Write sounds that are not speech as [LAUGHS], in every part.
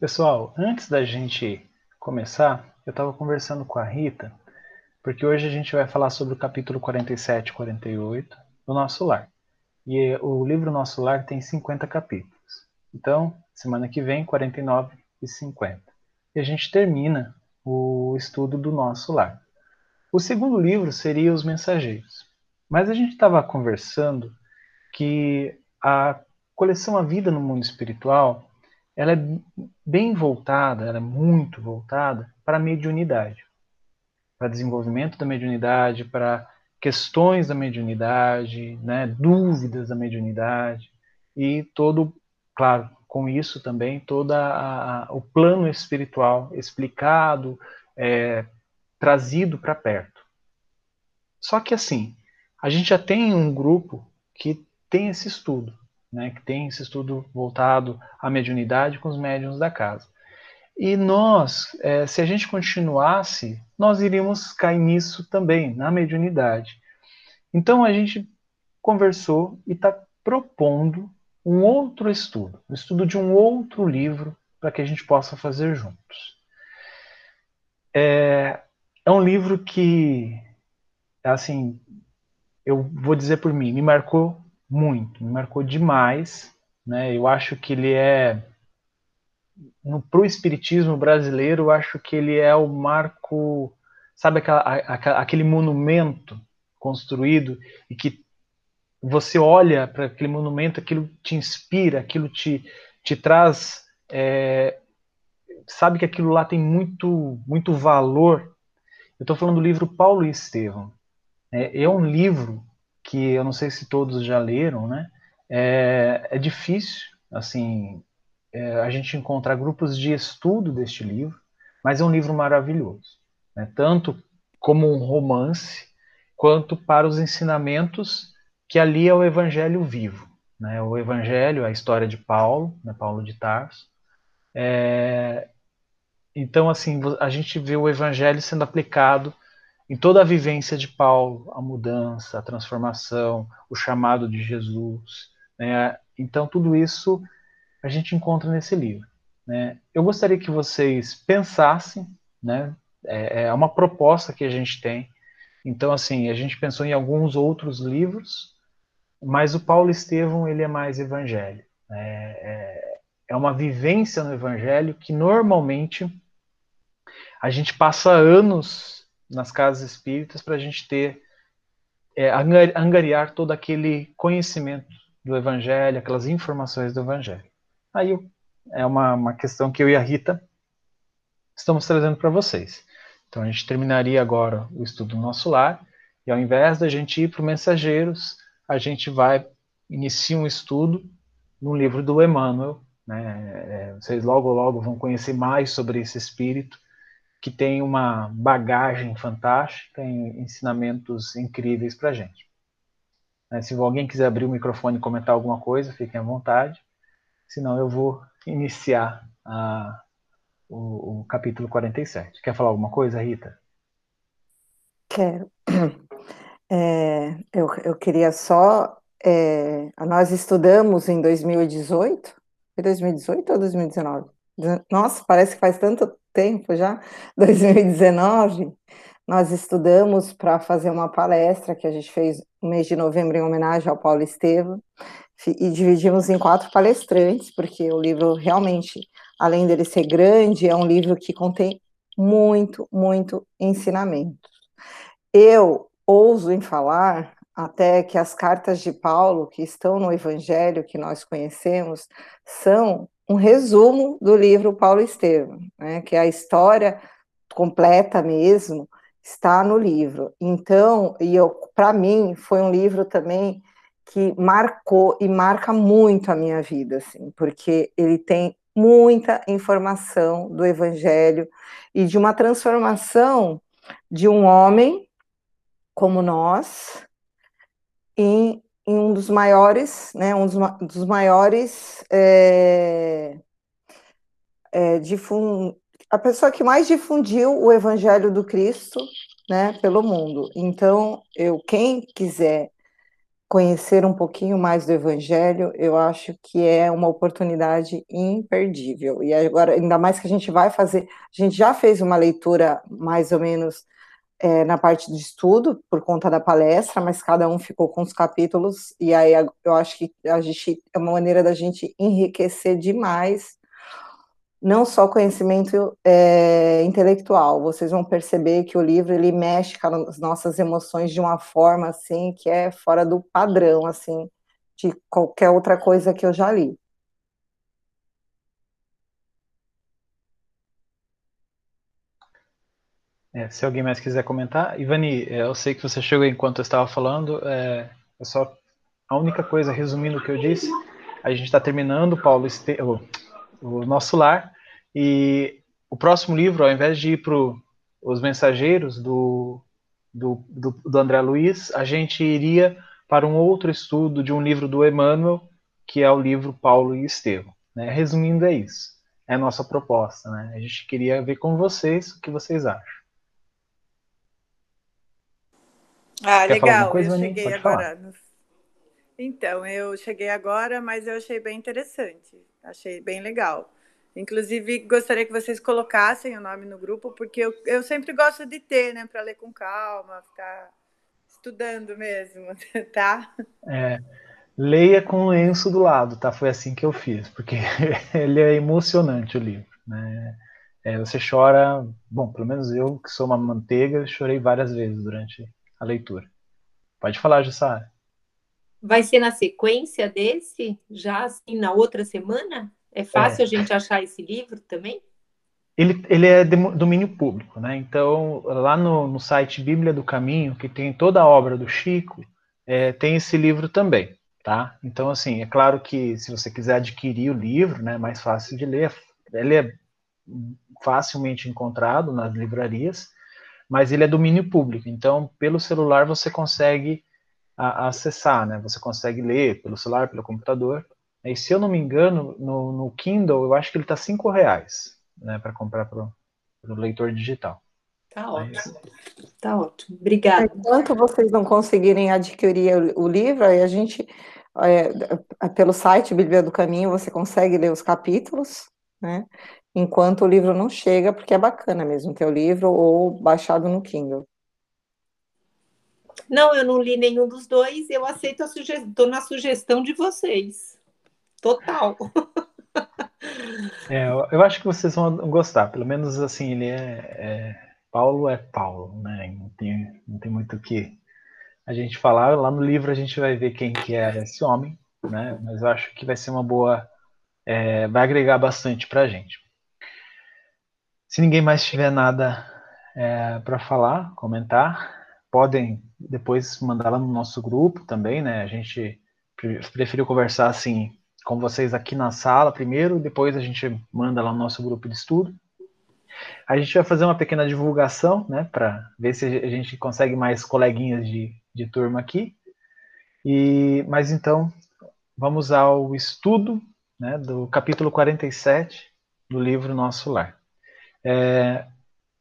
Pessoal, antes da gente começar, eu estava conversando com a Rita, porque hoje a gente vai falar sobre o capítulo 47 e 48 do Nosso Lar. E o livro Nosso Lar tem 50 capítulos. Então, semana que vem, 49 e 50. E a gente termina o estudo do Nosso Lar. O segundo livro seria Os Mensageiros. Mas a gente estava conversando que a coleção A Vida no Mundo Espiritual ela é bem voltada, ela é muito voltada para a mediunidade, para desenvolvimento da mediunidade, para questões da mediunidade, né, dúvidas da mediunidade. E todo, claro, com isso também todo o plano espiritual explicado, é, trazido para perto. Só que assim, a gente já tem um grupo que tem esse estudo né, que tem esse estudo voltado à mediunidade com os médiums da casa. E nós, é, se a gente continuasse, nós iríamos cair nisso também, na mediunidade. Então a gente conversou e está propondo um outro estudo, o um estudo de um outro livro para que a gente possa fazer juntos. É, é um livro que, assim, eu vou dizer por mim, me marcou muito, me marcou demais. Né? Eu acho que ele é, para o espiritismo brasileiro, eu acho que ele é o marco, sabe aquela, aquele monumento construído e que você olha para aquele monumento, aquilo te inspira, aquilo te, te traz, é, sabe que aquilo lá tem muito, muito valor. Eu estou falando do livro Paulo e Estevão. É, é um livro que eu não sei se todos já leram, né? É, é difícil, assim, é, a gente encontrar grupos de estudo deste livro, mas é um livro maravilhoso, né? tanto como um romance, quanto para os ensinamentos que ali é o Evangelho vivo, né? O Evangelho, a história de Paulo, né? Paulo de Tarso. É, então, assim, a gente vê o Evangelho sendo aplicado em toda a vivência de Paulo, a mudança, a transformação, o chamado de Jesus. Né? Então, tudo isso a gente encontra nesse livro. Né? Eu gostaria que vocês pensassem, né? é, é uma proposta que a gente tem. Então, assim, a gente pensou em alguns outros livros, mas o Paulo Estevão ele é mais evangelho. Né? É, é uma vivência no evangelho que normalmente a gente passa anos nas casas espíritas para a gente ter, é, angariar todo aquele conhecimento do Evangelho, aquelas informações do Evangelho. Aí é uma, uma questão que eu e a Rita estamos trazendo para vocês. Então a gente terminaria agora o estudo do nosso lar, e ao invés da gente ir para o Mensageiros, a gente vai iniciar um estudo no livro do Emmanuel. Né? É, vocês logo, logo vão conhecer mais sobre esse espírito que tem uma bagagem fantástica e ensinamentos incríveis para a gente. Né, se alguém quiser abrir o microfone e comentar alguma coisa, fiquem à vontade. Senão eu vou iniciar a, o, o, capítulo 47. Quer falar alguma coisa, Rita? Quero. É, eu, eu queria só. É, nós estudamos em 2018. Foi 2018 ou 2019? Nossa, parece que faz tanto tempo já, [LAUGHS] 2019, nós estudamos para fazer uma palestra que a gente fez no mês de novembro em homenagem ao Paulo Estevam, e dividimos em quatro palestrantes, porque o livro realmente, além dele ser grande, é um livro que contém muito, muito ensinamento. Eu ouso em falar até que as cartas de Paulo, que estão no Evangelho que nós conhecemos, são um resumo do livro Paulo Estevam, né, que é a história completa mesmo está no livro. Então, e para mim foi um livro também que marcou e marca muito a minha vida, assim, porque ele tem muita informação do Evangelho e de uma transformação de um homem como nós em em um dos maiores, né, um dos, dos maiores é, é, difund... a pessoa que mais difundiu o Evangelho do Cristo, né, pelo mundo. Então, eu quem quiser conhecer um pouquinho mais do Evangelho, eu acho que é uma oportunidade imperdível. E agora, ainda mais que a gente vai fazer, a gente já fez uma leitura mais ou menos é, na parte de estudo, por conta da palestra, mas cada um ficou com os capítulos, e aí eu acho que a gente, é uma maneira da gente enriquecer demais não só conhecimento é, intelectual, vocês vão perceber que o livro ele mexe com as nossas emoções de uma forma assim que é fora do padrão assim de qualquer outra coisa que eu já li. É, se alguém mais quiser comentar, Ivani, é, eu sei que você chegou enquanto eu estava falando, é, é só a única coisa, resumindo o que eu disse, a gente está terminando Paulo este, o nosso lar. E o próximo livro, ao invés de ir para os mensageiros do, do, do, do, André Luiz, a gente iria para um outro estudo de um livro do Emmanuel, que é o livro Paulo e Estevão. Né? Resumindo, é isso. É a nossa proposta. Né? A gente queria ver com vocês o que vocês acham. Ah, Quer legal. Coisa, eu cheguei Pode agora. Então, eu cheguei agora, mas eu achei bem interessante. Achei bem legal. Inclusive, gostaria que vocês colocassem o nome no grupo, porque eu, eu sempre gosto de ter, né, para ler com calma, ficar estudando mesmo, [LAUGHS] tá? É, leia com o lenço do lado, tá? Foi assim que eu fiz, porque [LAUGHS] ele é emocionante o livro, né? É, você chora, bom, pelo menos eu, que sou uma manteiga, chorei várias vezes durante a leitura. Pode falar, Jussara. Vai ser na sequência desse, já assim, na outra semana? É fácil é. a gente achar esse livro também? Ele, ele é de domínio público, né? Então, lá no, no site Bíblia do Caminho, que tem toda a obra do Chico, é, tem esse livro também, tá? Então, assim, é claro que se você quiser adquirir o livro, né, é mais fácil de ler, ele é facilmente encontrado nas livrarias, mas ele é domínio público, então pelo celular você consegue a, acessar, né? Você consegue ler pelo celular, pelo computador, e se eu não me engano, no, no Kindle, eu acho que ele está cinco reais, né, para comprar para o leitor digital. Tá ótimo. Tá ótimo. Obrigada. Enquanto vocês não conseguirem adquirir o, o livro, aí a gente, é, pelo site Bíblia do Caminho, você consegue ler os capítulos, né? Enquanto o livro não chega, porque é bacana mesmo ter o livro ou baixado no Kindle. Não, eu não li nenhum dos dois, eu aceito a sugestão, estou na sugestão de vocês. Total. É, eu acho que vocês vão gostar. Pelo menos assim, ele é, é Paulo é Paulo, né? Não tem, não tem muito o que a gente falar. Lá no livro a gente vai ver quem que é esse homem, né? Mas eu acho que vai ser uma boa, é, vai agregar bastante para a gente. Se ninguém mais tiver nada é, para falar, comentar, podem depois mandar lá no nosso grupo também, né? A gente preferiu conversar assim com vocês aqui na sala primeiro, depois a gente manda lá no nosso grupo de estudo. A gente vai fazer uma pequena divulgação, né, para ver se a gente consegue mais coleguinhas de, de turma aqui. E, mas então, vamos ao estudo né, do capítulo 47 do livro Nosso Lar. É,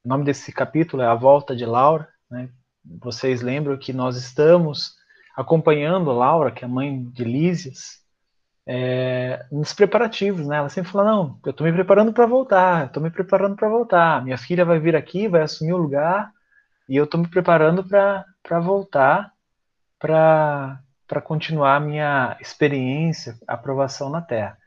o nome desse capítulo é A Volta de Laura. Né? Vocês lembram que nós estamos acompanhando Laura, que é a mãe de Lísias, é, nos preparativos, né? Ela sempre fala, não, eu estou me preparando para voltar, estou me preparando para voltar. Minha filha vai vir aqui, vai assumir o lugar, e eu estou me preparando para voltar, para continuar a minha experiência, aprovação na Terra.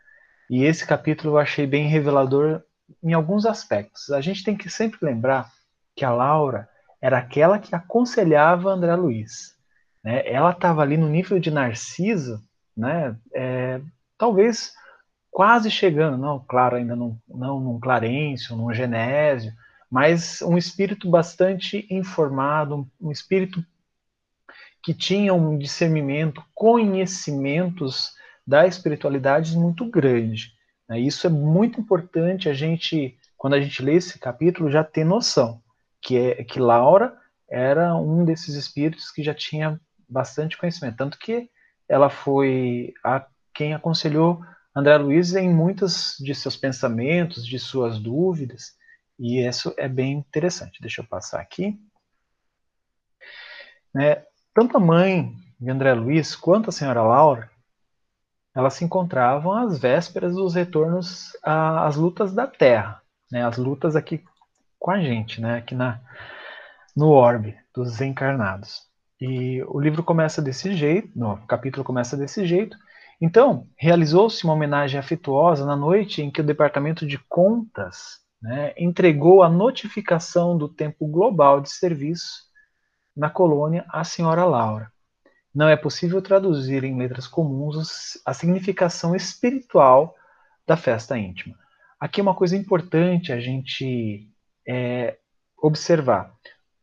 E esse capítulo eu achei bem revelador em alguns aspectos. A gente tem que sempre lembrar que a Laura era aquela que aconselhava André Luiz. Né? Ela estava ali no nível de Narciso, né? É, talvez quase chegando, não, claro, ainda não, não num Clarencio, num Genésio, mas um espírito bastante informado, um espírito que tinha um discernimento, conhecimentos da espiritualidade muito grande. Né? Isso é muito importante a gente, quando a gente lê esse capítulo, já ter noção que é que Laura era um desses espíritos que já tinha bastante conhecimento, tanto que ela foi a quem aconselhou André Luiz em muitos de seus pensamentos, de suas dúvidas, e isso é bem interessante. Deixa eu passar aqui. Né, tanto a mãe de André Luiz quanto a senhora Laura, elas se encontravam às vésperas dos retornos às lutas da Terra, né, as lutas aqui com a gente, né, aqui na, no orbe dos encarnados. E o livro começa desse jeito, no capítulo começa desse jeito. Então, realizou-se uma homenagem afetuosa na noite em que o Departamento de Contas né, entregou a notificação do tempo global de serviço na colônia à senhora Laura. Não é possível traduzir em letras comuns a significação espiritual da festa íntima. Aqui é uma coisa importante a gente é, observar.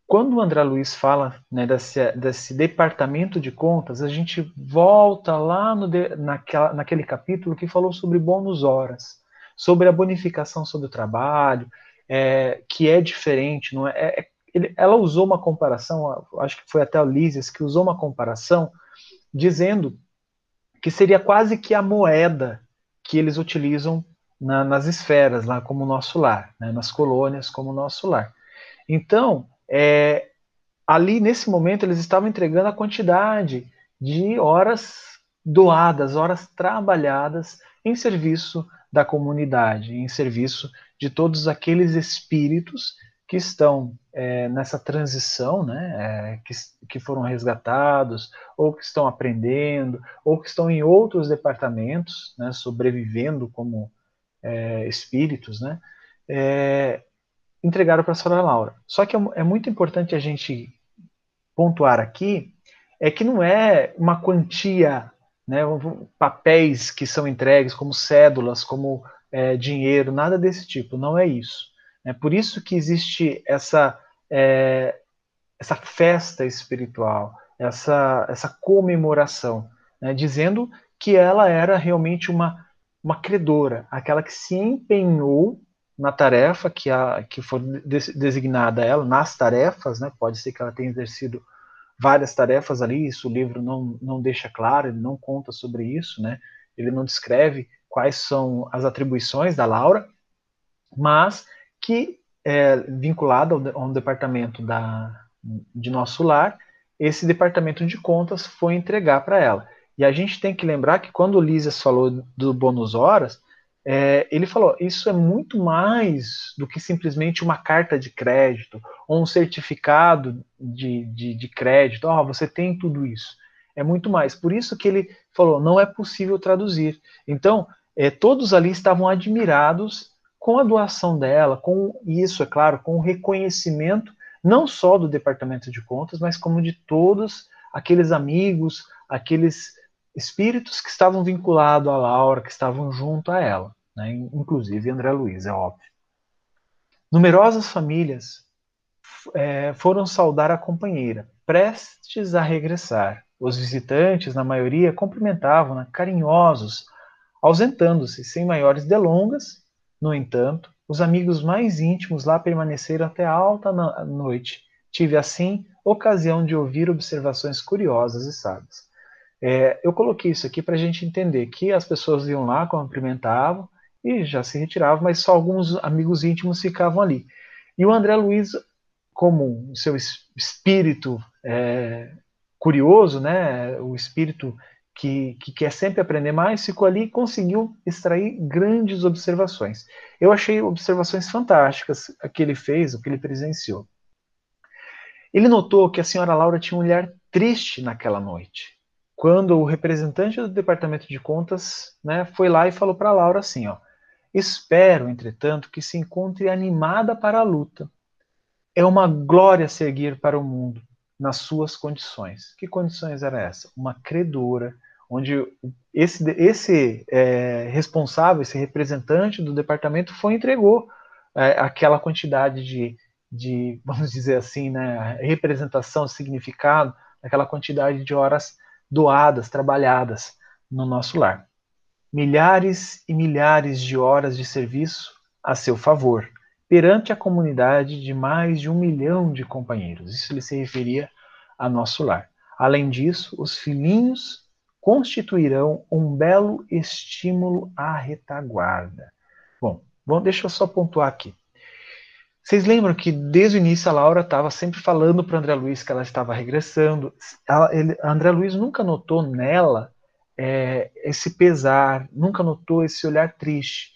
Quando o André Luiz fala né, desse, desse, departamento de contas, a gente volta lá no naquela, naquele capítulo que falou sobre bônus horas, sobre a bonificação sobre o trabalho, é, que é diferente. Não é, é ele, ela usou uma comparação, acho que foi até a Lísias que usou uma comparação, dizendo que seria quase que a moeda que eles utilizam na, nas esferas, lá como nosso lar, né, nas colônias como nosso lar. Então, é, ali nesse momento eles estavam entregando a quantidade de horas doadas, horas trabalhadas em serviço da comunidade, em serviço de todos aqueles espíritos que estão é, nessa transição, né, é, que, que foram resgatados, ou que estão aprendendo, ou que estão em outros departamentos, né, sobrevivendo como é, espíritos, né, é, entregaram para a senhora Laura. Só que é, é muito importante a gente pontuar aqui é que não é uma quantia, né, papéis que são entregues como cédulas, como é, dinheiro, nada desse tipo. Não é isso. É por isso que existe essa é, essa festa espiritual, essa essa comemoração, né, dizendo que ela era realmente uma uma credora, aquela que se empenhou na tarefa que, a, que for designada a ela, nas tarefas, né? Pode ser que ela tenha exercido várias tarefas ali, isso o livro não, não deixa claro, ele não conta sobre isso, né? Ele não descreve quais são as atribuições da Laura, mas que é vinculado ao, ao departamento da, de nosso lar, esse departamento de contas foi entregar para ela. E a gente tem que lembrar que quando o Lísias falou do bônus horas, é, ele falou: isso é muito mais do que simplesmente uma carta de crédito ou um certificado de, de, de crédito. Oh, você tem tudo isso. É muito mais. Por isso que ele falou: não é possível traduzir. Então, é, todos ali estavam admirados com a doação dela, com isso, é claro, com o reconhecimento não só do Departamento de Contas, mas como de todos aqueles amigos, aqueles espíritos que estavam vinculados a Laura, que estavam junto a ela né? inclusive André Luiz, é óbvio. Numerosas famílias é, foram saudar a companheira, prestes a regressar. Os visitantes, na maioria, cumprimentavam-na carinhosos, ausentando-se sem maiores delongas. No entanto, os amigos mais íntimos lá permaneceram até alta noite. Tive, assim, ocasião de ouvir observações curiosas e sábias. É, eu coloquei isso aqui para a gente entender que as pessoas iam lá, cumprimentavam, e já se retirava, mas só alguns amigos íntimos ficavam ali. E o André Luiz, como seu espírito é, curioso, né, o espírito que, que, quer sempre aprender mais, ficou ali e conseguiu extrair grandes observações. Eu achei observações fantásticas a que ele fez, o que ele presenciou. Ele notou que a senhora Laura tinha um olhar triste naquela noite, quando o representante do departamento de contas né, foi lá e falou para Laura assim, ó, Espero, entretanto, que se encontre animada para a luta. É uma glória seguir para o mundo nas suas condições. Que condições era essa? Uma credora, onde esse, esse é, responsável, esse representante do departamento foi entregou é, aquela quantidade de, de, [LAUGHS] vamos dizer assim, né, representação, significado, aquela quantidade de horas doadas, trabalhadas no nosso lar milhares e milhares de horas de serviço a seu favor, perante a comunidade de mais de um milhão de companheiros. Isso ele se referia a nosso lar. Além disso, os filhinhos constituirão um belo estímulo à retaguarda. Bom, bom deixa eu só pontuar aqui. Vocês lembram que desde o início a Laura estava sempre falando para André Luiz que ela estava regressando. Ela, ele, André Luiz nunca notou nela é, esse pesar, nunca notou esse olhar triste.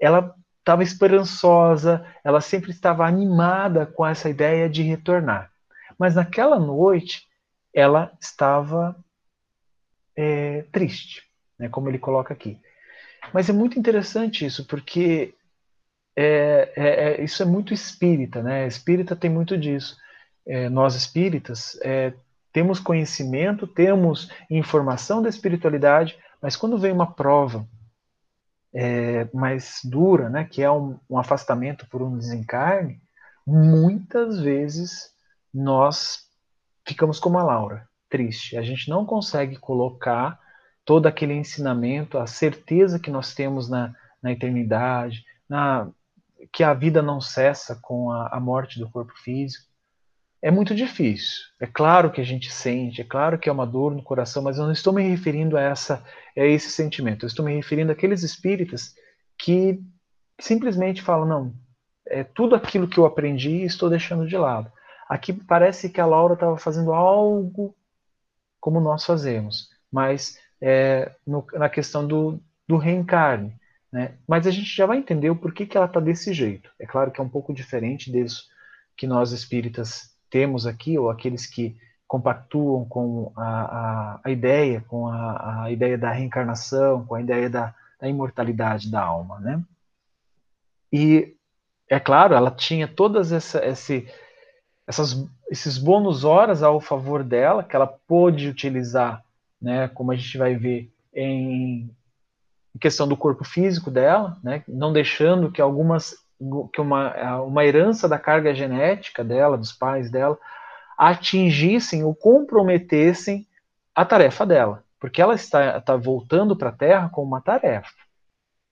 Ela estava esperançosa, ela sempre estava animada com essa ideia de retornar. Mas naquela noite, ela estava é, triste, né, como ele coloca aqui. Mas é muito interessante isso, porque é, é, é isso é muito espírita, né? Espírita tem muito disso. É, nós espíritas é, temos conhecimento, temos informação da espiritualidade, mas quando vem uma prova mais dura, né, que é um, um, afastamento por um desencarne, muitas vezes nós ficamos como a Laura, triste. A gente não consegue colocar todo aquele ensinamento, a certeza que nós temos na, na eternidade, na, que a vida não cessa com a, a morte do corpo físico é muito difícil. É claro que a gente sente, é claro que é uma dor no coração, mas eu não estou me referindo a essa a esse sentimento. Eu estou me referindo àqueles espíritas que simplesmente falam não, é tudo aquilo que eu aprendi estou deixando de lado. Aqui parece que a Laura estava fazendo algo como nós fazemos, mas é, no, na questão do, do reencarne. Né? Mas a gente já vai entender o porquê que ela está desse jeito. É claro que é um pouco diferente disso que nós espíritas temos aqui, ou aqueles que compactuam com a, a, a ideia, com a, a, ideia da reencarnação, com a ideia da, da imortalidade da alma, né? E, é claro, ela tinha todas essa, esse, essas, esses bônus horas ao favor dela, que ela pôde utilizar, né, como a gente vai ver em, questão do corpo físico dela, né, não deixando que algumas que uma, uma herança da carga genética dela, dos pais dela, atingissem ou comprometessem a tarefa dela, porque ela está, está voltando para a Terra com uma tarefa.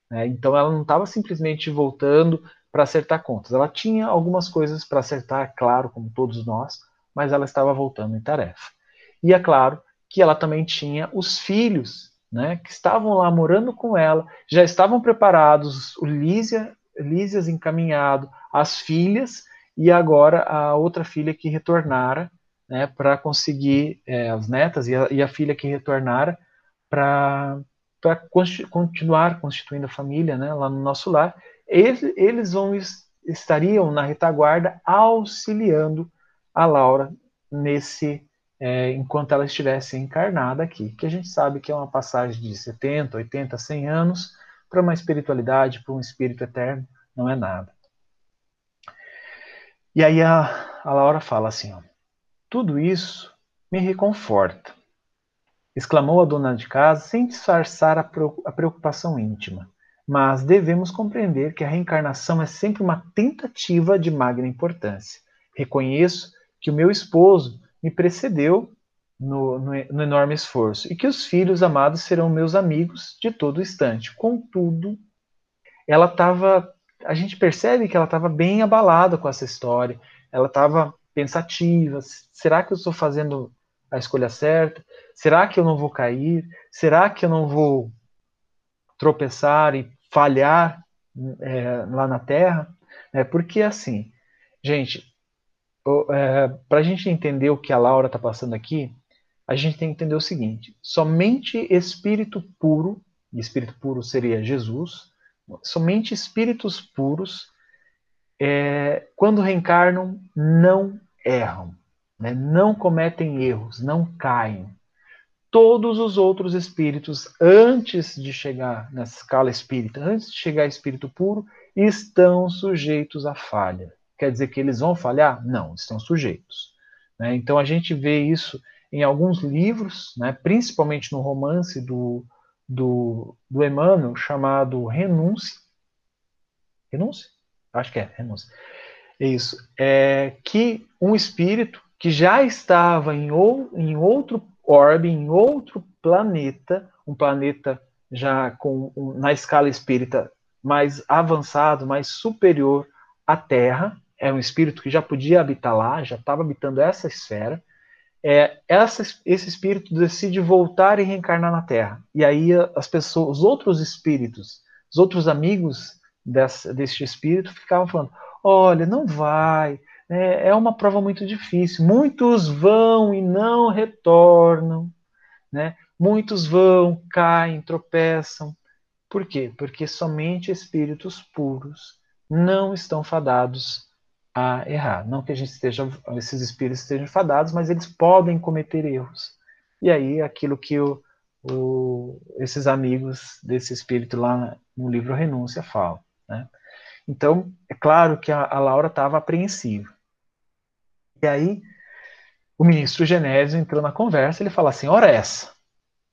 Né? Então ela não estava simplesmente voltando para acertar contas. Ela tinha algumas coisas para acertar, claro, como todos nós, mas ela estava voltando em tarefa. E é claro que ela também tinha os filhos, né, que estavam lá morando com ela, já estavam preparados. O Lísia Lísias encaminhado as filhas e agora a outra filha que retornara né, para conseguir é, as netas e a, e a, filha que retornara para continuar constituindo a família né, lá no nosso lar. Eles, vão estariam na retaguarda auxiliando a Laura nesse é, enquanto ela estivesse encarnada aqui, que a gente sabe que é uma passagem de 70, 80, 100 anos, para uma espiritualidade, para um espírito eterno, não é nada. E aí a, a Laura fala assim: ó, tudo isso me reconforta, exclamou a dona de casa sem disfarçar a preocupação íntima. Mas devemos compreender que a reencarnação é sempre uma tentativa de magna importância. Reconheço que o meu esposo me precedeu no, no, no, enorme esforço, e que os filhos amados serão meus amigos de todo instante. Contudo, ela estava. A gente percebe que ela estava bem abalada com essa história, ela estava pensativa: será que eu estou fazendo a escolha certa? Será que eu não vou cair? Será que eu não vou tropeçar e falhar é, lá na Terra? É, porque assim, gente, é, para a gente entender o que a Laura está passando aqui, a gente tem que entender o seguinte: somente espírito puro, e espírito puro seria Jesus, somente espíritos puros, é, quando reencarnam, não erram, né? não cometem erros, não caem. Todos os outros espíritos, antes de chegar nessa escala espírita, antes de chegar a espírito puro, estão sujeitos à falha. Quer dizer que eles vão falhar? Não, estão sujeitos. Né? Então a gente vê isso em alguns livros, né, principalmente no romance do, do, do Emmanuel, chamado Renúncia. Renúncia? Acho que é, Renúncia. Isso. É que um espírito que já estava em, ou, em outro orbe, em outro planeta, um planeta já com um, na escala espírita mais avançado, mais superior à Terra, é um espírito que já podia habitar lá, já estava habitando essa esfera, é, essa, esse espírito decide voltar e reencarnar na Terra. E aí as pessoas, os outros espíritos, os outros amigos desse, desse espírito ficavam falando: olha, não vai, é, é uma prova muito difícil. Muitos vão e não retornam, né? Muitos vão, caem, tropeçam. Por quê? Porque somente espíritos puros não estão fadados a errar. Não que a gente esteja, esses espíritos estejam fadados, mas eles podem cometer erros. E aí, aquilo que o, o, esses amigos desse espírito lá no livro Renúncia falam. Né? Então, é claro que a, a Laura estava apreensiva. E aí, o ministro Genésio entrou na conversa ele fala assim: ora essa,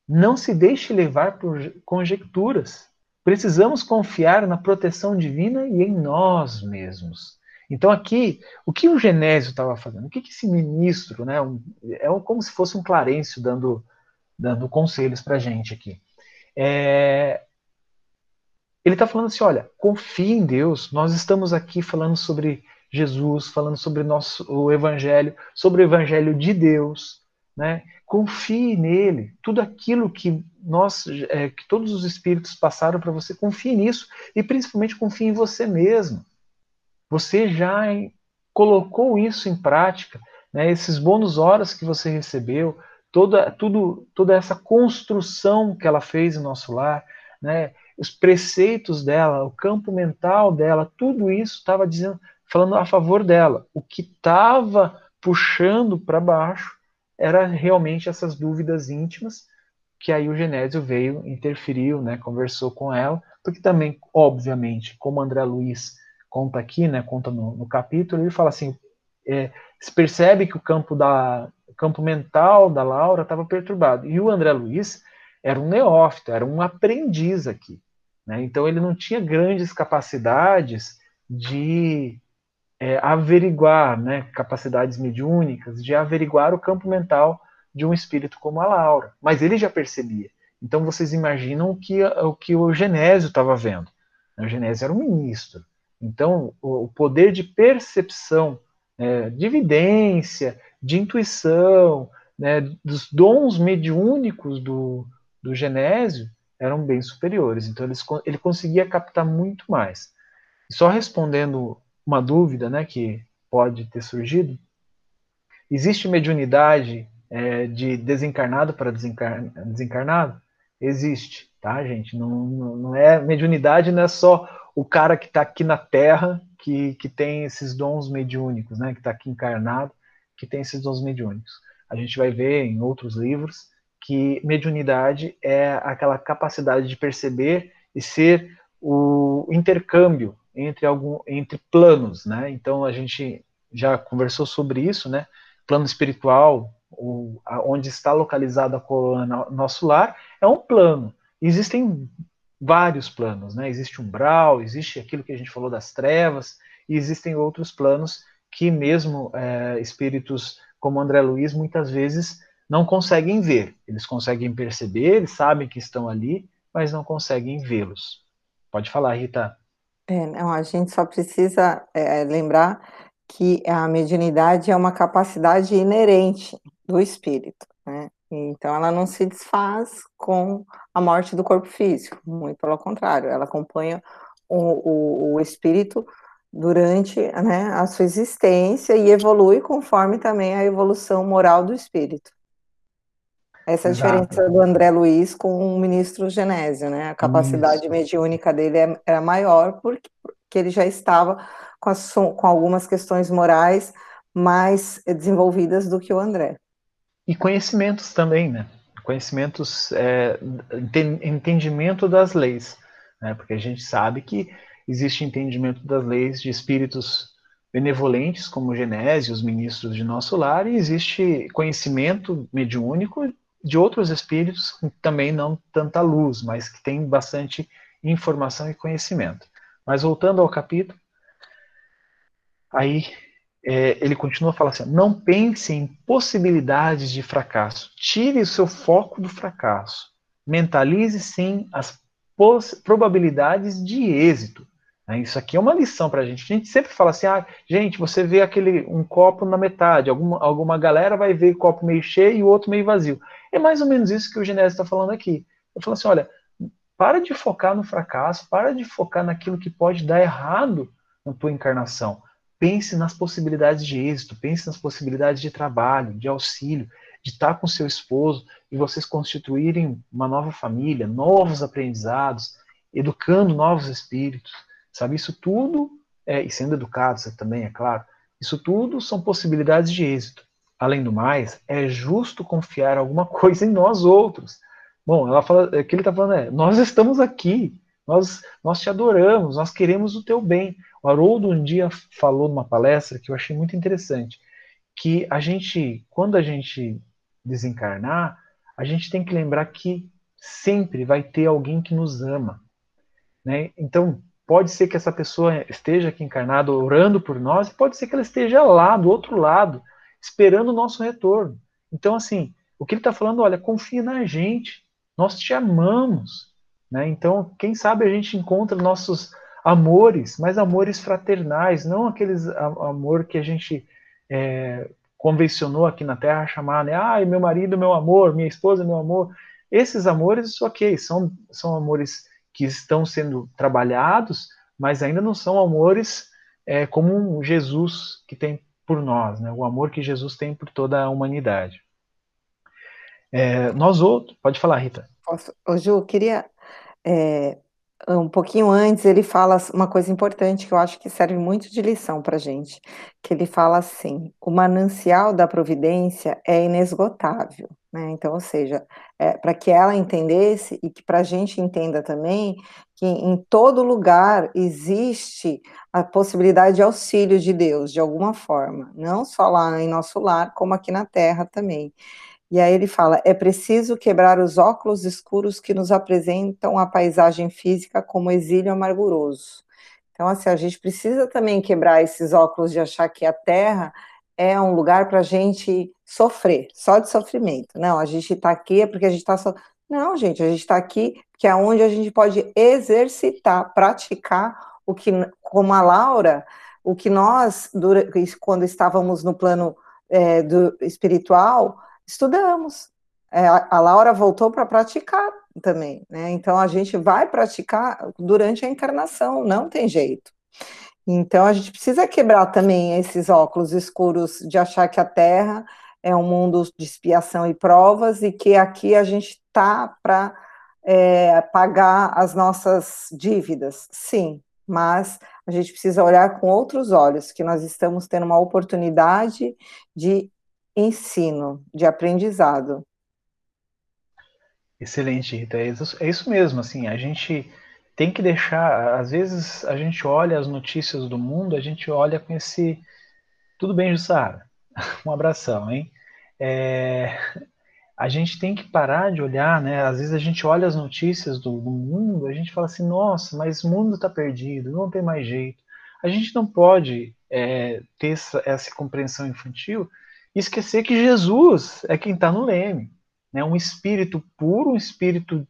não se deixe levar por conjecturas. Precisamos confiar na proteção divina e em nós mesmos. Então aqui, o que o Genésio estava fazendo? O que, que esse ministro, né, um, é como se fosse um Clarencio dando, dando conselhos para a gente aqui. É, ele está falando assim, olha, confie em Deus. Nós estamos aqui falando sobre Jesus, falando sobre nosso, o Evangelho, sobre o Evangelho de Deus, né? Confie nele. Tudo aquilo que nós, é, que todos os espíritos passaram para você, confie nisso e principalmente confie em você mesmo. Você já colocou isso em prática, né? Esses bônus horas que você recebeu, toda, tudo, toda essa construção que ela fez no nosso lar, né? Os preceitos dela, o campo mental dela, tudo isso estava dizendo, falando a favor dela. O que estava puxando para baixo era realmente essas dúvidas íntimas que aí o Genésio veio, interferiu, né, conversou com ela, porque também, obviamente, como André Luiz conta aqui, né, conta no, no capítulo, ele fala assim, é, se percebe que o campo da campo mental da Laura estava perturbado e o André Luiz era um neófito, era um aprendiz aqui, né, então ele não tinha grandes capacidades de é, averiguar, né, capacidades mediúnicas, de averiguar o campo mental de um espírito como a Laura. Mas ele já percebia. Então vocês imaginam o que o, que o Genésio estava vendo. O Genésio era um ministro. Então o, o poder de percepção, é, de evidência, de intuição, né, dos dons mediúnicos do, do Genésio eram bem superiores. Então ele, ele conseguia captar muito mais. Só respondendo uma dúvida né, que pode ter surgido. Existe mediunidade é, de desencarnado para desencarnado? Existe, tá, gente? Não, não, não é mediunidade, não é só o cara que está aqui na Terra que, que tem esses dons mediúnicos, né? Que está aqui encarnado, que tem esses dons mediúnicos. A gente vai ver em outros livros que mediunidade é aquela capacidade de perceber e ser o intercâmbio entre algum entre planos, né? Então a gente já conversou sobre isso, né? Plano espiritual, o, a, onde está localizada a coluna nosso lar, é um plano. Existem vários planos, né? Existe umbral, existe aquilo que a gente falou das trevas, e existem outros planos que mesmo é, espíritos como André Luiz muitas vezes não conseguem ver. Eles conseguem perceber, eles sabem que estão ali, mas não conseguem vê-los. Pode falar, Rita. É, não, a gente só precisa é, lembrar que a mediunidade é uma capacidade inerente do espírito, né? Então ela não se desfaz com a morte do corpo físico, muito pelo contrário, ela acompanha o, o, o espírito durante né, a sua existência e evolui conforme também a evolução moral do espírito. Essa é a diferença do André Luiz com o ministro Genésio, né? A capacidade Isso. mediúnica dele é, era maior porque, porque ele já estava com, as, com algumas questões morais mais desenvolvidas do que o André. E conhecimentos também, né? Conhecimentos, é, entendimento das leis, né? Porque a gente sabe que existe entendimento das leis de espíritos benevolentes, como Genésio, os ministros de nosso lar, e existe conhecimento mediúnico de outros espíritos também não tanta luz, mas que tem bastante informação e conhecimento. Mas voltando ao capítulo, aí é, ele continua falando assim: não pense em possibilidades de fracasso, tire o seu foco do fracasso, mentalize sim as probabilidades de êxito. Né? Isso aqui é uma lição para a gente. A gente sempre fala assim: ah, gente, você vê aquele um copo na metade, alguma, alguma galera vai ver o copo meio cheio e o outro meio vazio. É mais ou menos isso que o Genésio está falando aqui. Ele falou assim: olha, para de focar no fracasso, para de focar naquilo que pode dar errado na tua encarnação. Pense nas possibilidades de êxito, pense nas possibilidades de trabalho, de auxílio, de estar com seu esposo e vocês constituírem uma nova família, novos aprendizados, educando novos espíritos, sabe? Isso tudo, é, e sendo educados também, é claro, isso tudo são possibilidades de êxito. Além do mais, é justo confiar alguma coisa em nós outros. Bom, ela fala, o que ele está falando é, nós estamos aqui, nós, nós te adoramos, nós queremos o teu bem. O Haroldo um dia falou numa palestra que eu achei muito interessante, que a gente, quando a gente desencarnar, a gente tem que lembrar que sempre vai ter alguém que nos ama. Né? Então, pode ser que essa pessoa esteja aqui encarnada orando por nós, e pode ser que ela esteja lá, do outro lado, esperando o nosso retorno. Então, assim, o que ele está falando, olha, confia na gente, nós te amamos. Né? Então, quem sabe a gente encontra nossos amores, mas amores fraternais, não aqueles amor que a gente é, convencionou aqui na Terra chamar, né? Ah, meu marido, meu amor, minha esposa, meu amor. Esses amores, ok, são, são amores que estão sendo trabalhados, mas ainda não são amores é, como Jesus que tem por nós, né? O amor que Jesus tem por toda a humanidade. É, nós outros, pode falar, Rita. Posso? Ô, Ju, queria é, um pouquinho antes, ele fala uma coisa importante que eu acho que serve muito de lição para a gente, que ele fala assim, o manancial da providência é inesgotável, né? Então, ou seja, é, para que ela entendesse e que para a gente entenda também que em todo lugar existe a possibilidade de auxílio de Deus, de alguma forma, não só lá em nosso lar, como aqui na Terra também. E aí ele fala: é preciso quebrar os óculos escuros que nos apresentam a paisagem física como exílio amarguroso. Então, assim, a gente precisa também quebrar esses óculos de achar que a Terra é um lugar para a gente sofrer, só de sofrimento. Não, a gente está aqui é porque a gente está so... Não, gente, a gente está aqui que é onde a gente pode exercitar, praticar o que, como a Laura, o que nós, quando estávamos no plano é, do espiritual, estudamos. É, a Laura voltou para praticar também, né? Então a gente vai praticar durante a encarnação, não tem jeito. Então a gente precisa quebrar também esses óculos escuros de achar que a Terra é um mundo de expiação e provas e que aqui a gente está para é, pagar as nossas dívidas. Sim, mas a gente precisa olhar com outros olhos, que nós estamos tendo uma oportunidade de ensino, de aprendizado. Excelente, Rita. É isso, é isso mesmo, assim, a gente tem que deixar, às vezes a gente olha as notícias do mundo, a gente olha com esse, tudo bem, Jussara? [LAUGHS] Um abração, hein? É, a gente tem que parar de olhar, né? Às vezes a gente olha as notícias do, do mundo, a gente fala assim, nossa, mas o mundo está perdido, não tem mais jeito. A gente não pode é, ter essa, essa compreensão infantil e esquecer que Jesus é quem está no leme. Né? Um espírito puro, um espírito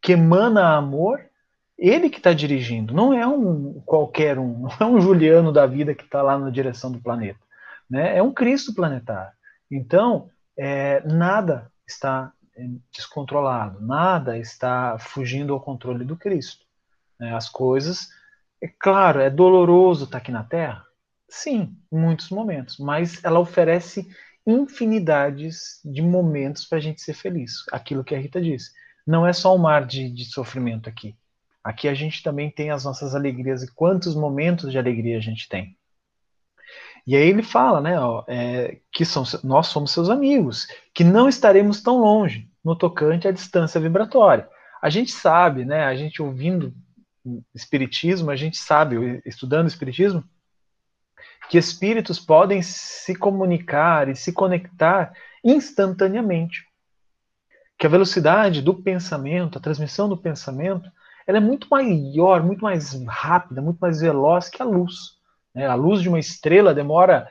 que emana amor, ele que está dirigindo, não é um qualquer um, não é um Juliano da vida que está lá na direção do planeta. Né? É um Cristo planetário. Então, é, nada está é, descontrolado, nada está fugindo ao controle do Cristo. Né? As coisas, é claro, é doloroso estar tá aqui na Terra, Sim, em muitos momentos, mas ela oferece infinidades de momentos para a gente ser feliz. Aquilo que a Rita disse. Não é só um mar de, de sofrimento aqui. Aqui a gente também tem as nossas alegrias e quantos momentos de alegria a gente tem. E aí ele fala, né, ó, é, que são, nós somos seus amigos, que não estaremos tão longe no tocante à distância vibratória. A gente sabe, né, a gente ouvindo espiritismo, a gente sabe, estudando espiritismo, que espíritos podem se comunicar e se conectar instantaneamente. Que a velocidade do pensamento, a transmissão do pensamento, ela é muito maior, muito mais rápida, muito mais veloz que a luz. Né? A luz de uma estrela demora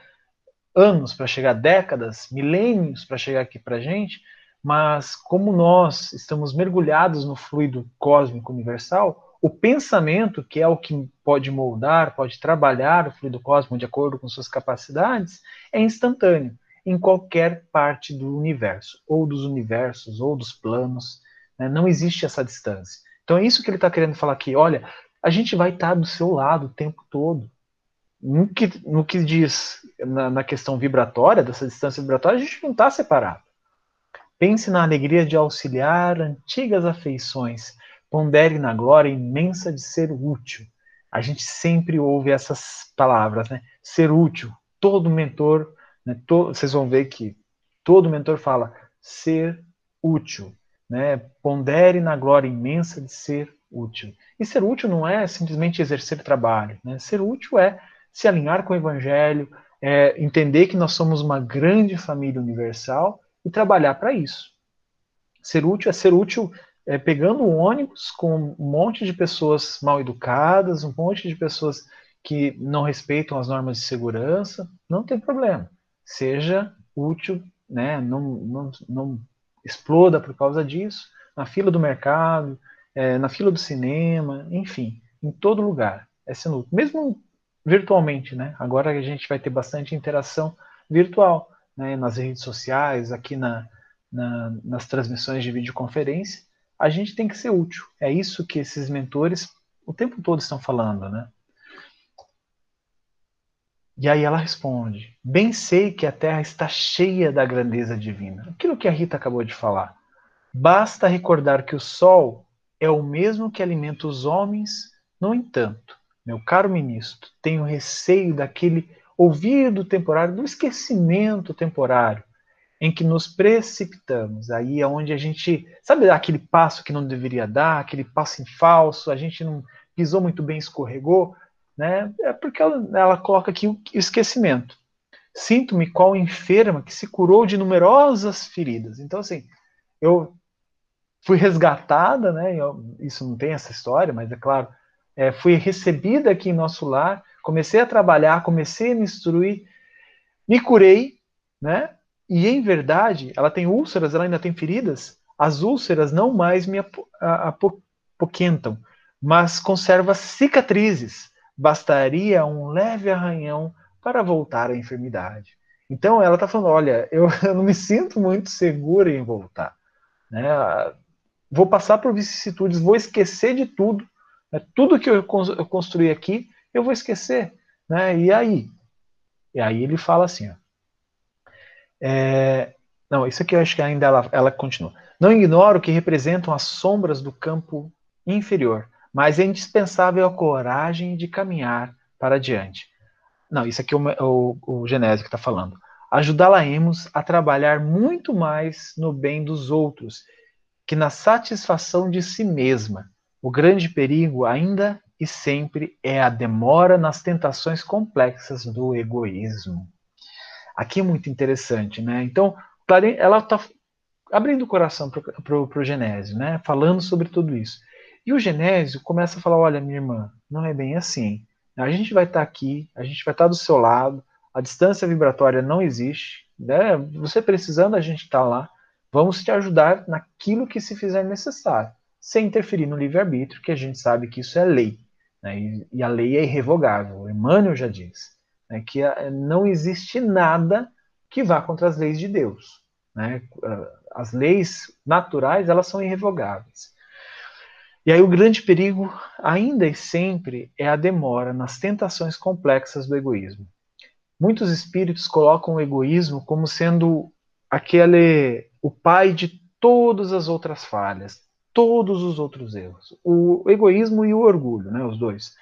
anos para chegar, décadas, milênios para chegar aqui para a gente, mas como nós estamos mergulhados no fluido cósmico universal, o pensamento, que é o que pode moldar, pode trabalhar o fluido cósmico de acordo com suas capacidades, é instantâneo em qualquer parte do universo, ou dos universos, ou dos planos. Né? Não existe essa distância. Então é isso que ele está querendo falar aqui. Olha, a gente vai estar tá do seu lado o tempo todo. no que, no que diz na, na questão vibratória, dessa distância vibratória, a gente não está separado. Pense na alegria de auxiliar antigas afeições, pondere na glória imensa de ser útil. A gente sempre ouve essas palavras, né? Ser útil. Todo mentor, né? Todo, vocês vão ver que todo mentor fala ser útil, né? Pondere na glória imensa de ser útil. E ser útil não é simplesmente exercer trabalho, né? Ser útil é se alinhar com o Evangelho, é, entender que nós somos uma grande família universal e trabalhar para isso. Ser útil é ser útil é, pegando um ônibus com um monte de pessoas mal educadas, um monte de pessoas que não respeitam as normas de segurança, não tem problema. Seja útil, né? não, não, não exploda por causa disso, na fila do mercado, é, na fila do cinema, enfim, em todo lugar. É sendo. Mesmo virtualmente, né? Agora a gente vai ter bastante interação virtual, né? Nas redes sociais, aqui na, na, nas transmissões de videoconferência, a gente tem que ser útil. É isso que esses mentores o tempo todo estão falando, né? E aí ela responde: Bem sei que a terra está cheia da grandeza divina. Aquilo que a Rita acabou de falar. Basta recordar que o sol é o mesmo que alimenta os homens, no entanto, meu caro ministro, tenho receio daquele ouvido temporário, do esquecimento temporário, em que nos precipitamos. Aí é onde a gente, sabe aquele passo que não deveria dar, aquele passo em falso, a gente não pisou muito bem, escorregou, né? É porque ela, ela coloca aqui o esquecimento. Sinto-me qual enferma que se curou de numerosas feridas. Então, assim, eu fui resgatada, né? Eu, isso não tem essa história, mas é claro, é, fui recebida aqui em nosso lar, comecei a trabalhar, comecei a me instruir, me curei, né? E em verdade, ela tem úlceras, ela ainda tem feridas. As úlceras não mais me apoquentam, mas conserva cicatrizes. Bastaria um leve arranhão para voltar à enfermidade. Então ela está falando: olha, eu, [LAUGHS] eu, não me sinto muito segura em voltar. Né? Vou passar por vicissitudes, vou esquecer de tudo, é, tudo que eu construí aqui, eu vou esquecer. Né? E aí? E aí ele fala assim, ó, é, não, isso aqui eu acho que ainda ela, ela continua. Não ignoro que representam as sombras do campo inferior, mas é indispensável a coragem de caminhar para adiante. Não, isso aqui é o, o, o Genésio que está falando. Ajudá-la-emos a trabalhar muito mais no bem dos outros que na satisfação de si mesma, o grande perigo ainda e sempre é a demora nas tentações complexas do egoísmo. Aqui é muito interessante, né? Então, ela está abrindo o coração para o Genésio, né? Falando sobre tudo isso. E o Genésio começa a falar: olha, minha irmã, não é bem assim. A gente vai estar tá aqui, a gente vai estar tá do seu lado, a distância vibratória não existe, né? Você precisando, a gente está lá. Vamos te ajudar naquilo que se fizer necessário sem interferir no livre-arbítrio, que a gente sabe que isso é lei. Né? E, e, a lei é irrevogável. O Emmanuel já diz né, que a, não existe nada que vá contra as leis de Deus. Né? As leis naturais elas são irrevogáveis. E aí o grande perigo, ainda e sempre, é a demora nas tentações complexas do egoísmo. Muitos espíritos colocam o egoísmo como sendo aquele o pai de todas as outras falhas, todos os outros erros. O egoísmo e o orgulho, né, os dois.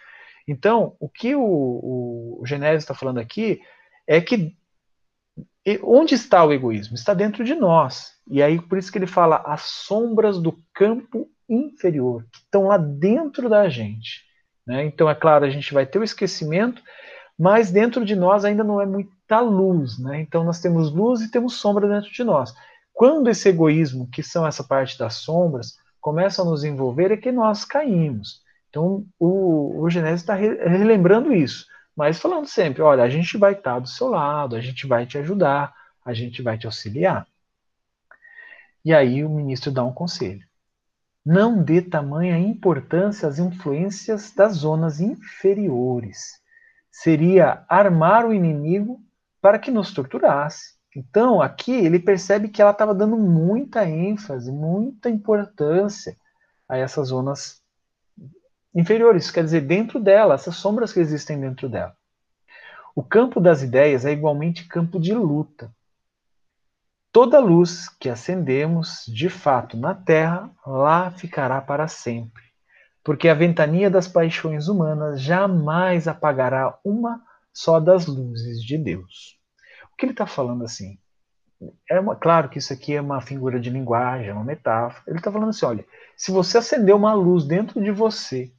Então, o que o, o, Genésio está falando aqui é que onde está o egoísmo? Está dentro de nós. E aí, por isso que ele fala as sombras do campo inferior, que estão lá dentro da gente. Né? Então, é claro, a gente vai ter o esquecimento, mas dentro de nós ainda não é muita luz. Né? Então, nós temos luz e temos sombra dentro de nós. Quando esse egoísmo, que são essa parte das sombras, começam a nos envolver é que nós caímos. Então, o, o Genésio está relembrando isso, mas falando sempre: olha, a gente vai estar do seu lado, a gente vai te ajudar, a gente vai te auxiliar. E aí o ministro dá um conselho: não dê tamanha importância às influências das zonas inferiores. Seria armar o inimigo para que nos torturasse. Então, aqui ele percebe que ela estava dando muita ênfase, muita importância a essas zonas inferiores, quer dizer, dentro dela, essas sombras que existem dentro dela. O campo das ideias é igualmente campo de luta. Toda luz que acendemos, de fato, na Terra, lá ficará para sempre, porque a ventania das paixões humanas jamais apagará uma só das luzes de Deus. O que ele está falando assim? É uma, claro que isso aqui é uma figura de linguagem, é uma metáfora. Ele está falando assim: olha, se você acender uma luz dentro de você,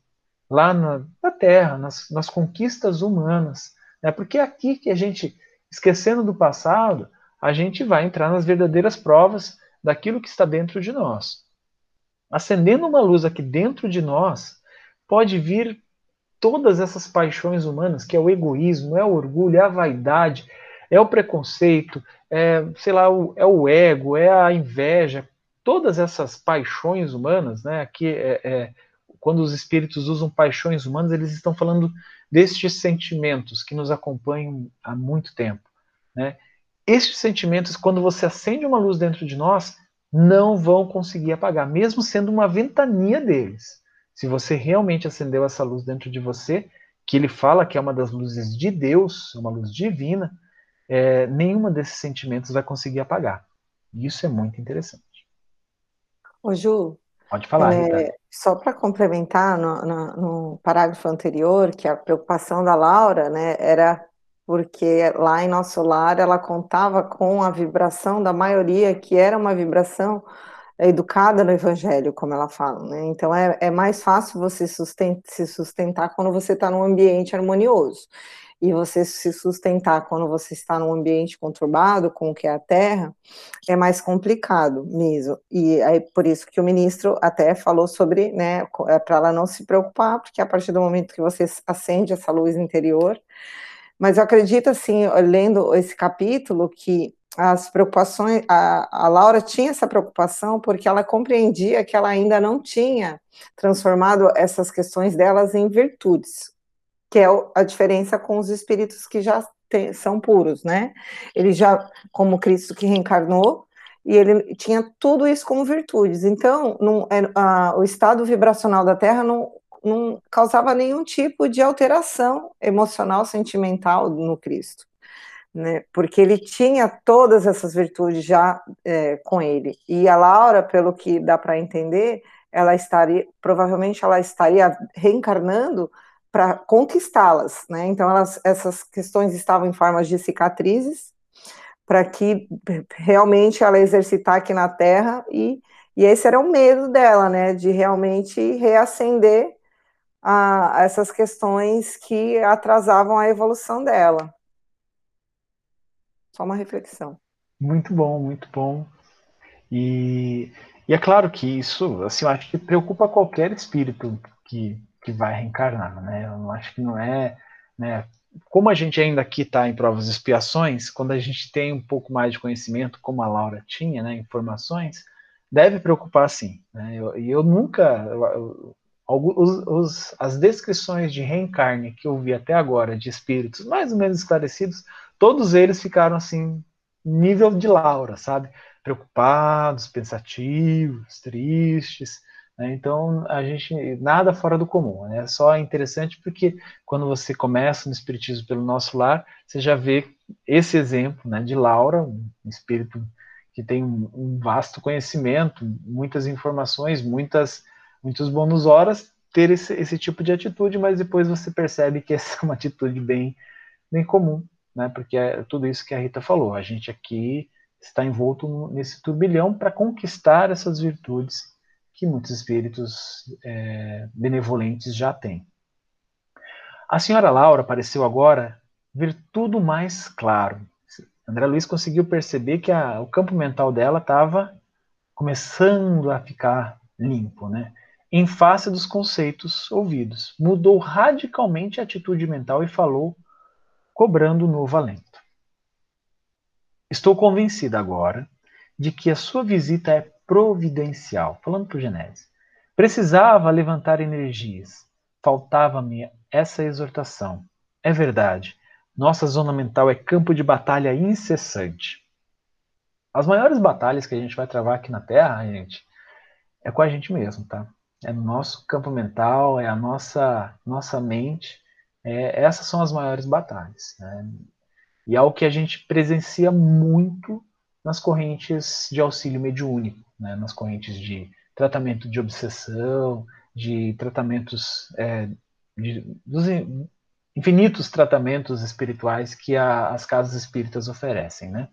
lá na, na Terra, nas, nas conquistas humanas, né, porque é aqui que a gente, esquecendo do passado, a gente vai entrar nas verdadeiras provas daquilo que está dentro de nós. Acendendo uma luz aqui dentro de nós, pode vir todas essas paixões humanas, que é o egoísmo, é o orgulho, é a vaidade, é o preconceito, é, sei lá, é o ego, é a inveja, todas essas paixões humanas, né? Aqui é, é, quando os espíritos usam paixões humanas, eles estão falando destes sentimentos que nos acompanham há muito tempo, né? Estes sentimentos, quando você acende uma luz dentro de nós, não vão conseguir apagar, mesmo sendo uma ventania deles. Se você realmente acendeu essa luz dentro de você, que ele fala que é uma das luzes de Deus, uma luz divina, é, nenhuma desses sentimentos vai conseguir apagar. Isso é muito interessante. Ô Ju, Pode falar, é, Só para complementar, no, no, no, parágrafo anterior, que a preocupação da Laura né, era porque lá em nosso lar ela contava com a vibração da maioria, que era uma vibração educada no evangelho, como ela fala, né? Então é, é mais fácil você sustentar, se sustentar quando você está num ambiente harmonioso. E você se sustentar quando você está num ambiente conturbado, como que é a Terra, é mais complicado mesmo. E aí por isso que o ministro até falou sobre, né, é para ela não se preocupar, porque a partir do momento que você acende essa luz interior, mas eu acredito, assim, lendo esse capítulo, que as preocupações, a, a Laura tinha essa preocupação porque ela compreendia que ela ainda não tinha transformado essas questões delas em virtudes, que é a diferença com os espíritos que já tem, são puros, né? Ele já, como Cristo que reencarnou, e ele tinha tudo isso como virtudes. Então, não, é, a, o estado vibracional da Terra não, não causava nenhum tipo de alteração emocional, sentimental no Cristo, né? Porque ele tinha todas essas virtudes já é, com ele. E a Laura, pelo que dá para entender, ela estaria, provavelmente, ela estaria reencarnando para conquistá-las, né? Então, elas, essas questões estavam em formas de cicatrizes, para que realmente ela exercitar aqui na Terra e e esse era o medo dela, né, de realmente reacender a, a essas questões que atrasavam a evolução dela. Só uma reflexão. Muito bom, muito bom. E, e é claro que isso, assim, eu acho que preocupa qualquer espírito que, que vai reencarnar, né? Eu acho que não é, né? Como a gente ainda aqui está em provas e expiações, quando a gente tem um pouco mais de conhecimento, como a Laura tinha, né, informações, deve preocupar sim. Né? E eu, eu, nunca, eu, os, os, as descrições de reencarne que eu vi até agora de espíritos mais ou menos esclarecidos, todos eles ficaram assim, nível de Laura, sabe? Preocupados, pensativos, tristes. Né? Então, a gente, nada fora do comum. Né? Só é interessante porque quando você começa no Espiritismo pelo nosso lar, você já vê esse exemplo né, de Laura, um espírito que tem um vasto conhecimento, muitas informações, muitas muitos bônus horas ter esse, esse tipo de atitude, mas depois você percebe que [LAUGHS] essa é uma atitude bem, bem comum, né? Porque é tudo isso que a Rita falou. A gente aqui está envolto nesse turbilhão para conquistar essas virtudes que muitos espíritos é, benevolentes já têm. A senhora Laura apareceu agora ver tudo mais claro. André Luiz conseguiu perceber que a, o campo mental dela estava começando a ficar limpo, né? Em face dos conceitos ouvidos. Mudou radicalmente a atitude mental e falou, cobrando novo alento. Estou convencida agora de que a sua visita é providencial. Falando para o Genésio. Precisava levantar energias. Faltava-me essa exortação. É verdade. Nossa zona mental é campo de batalha incessante. As maiores batalhas que a gente vai travar aqui na Terra, gente, é com a gente mesmo, tá? É no nosso campo mental, é a nossa, nossa mente É, essas são as maiores batalhas. Né? E é o que a gente presencia muito nas correntes de auxílio mediúnico, né? nas correntes de tratamento de obsessão, de tratamentos, é, de, dos infinitos tratamentos espirituais que a, as casas espíritas oferecem. Né?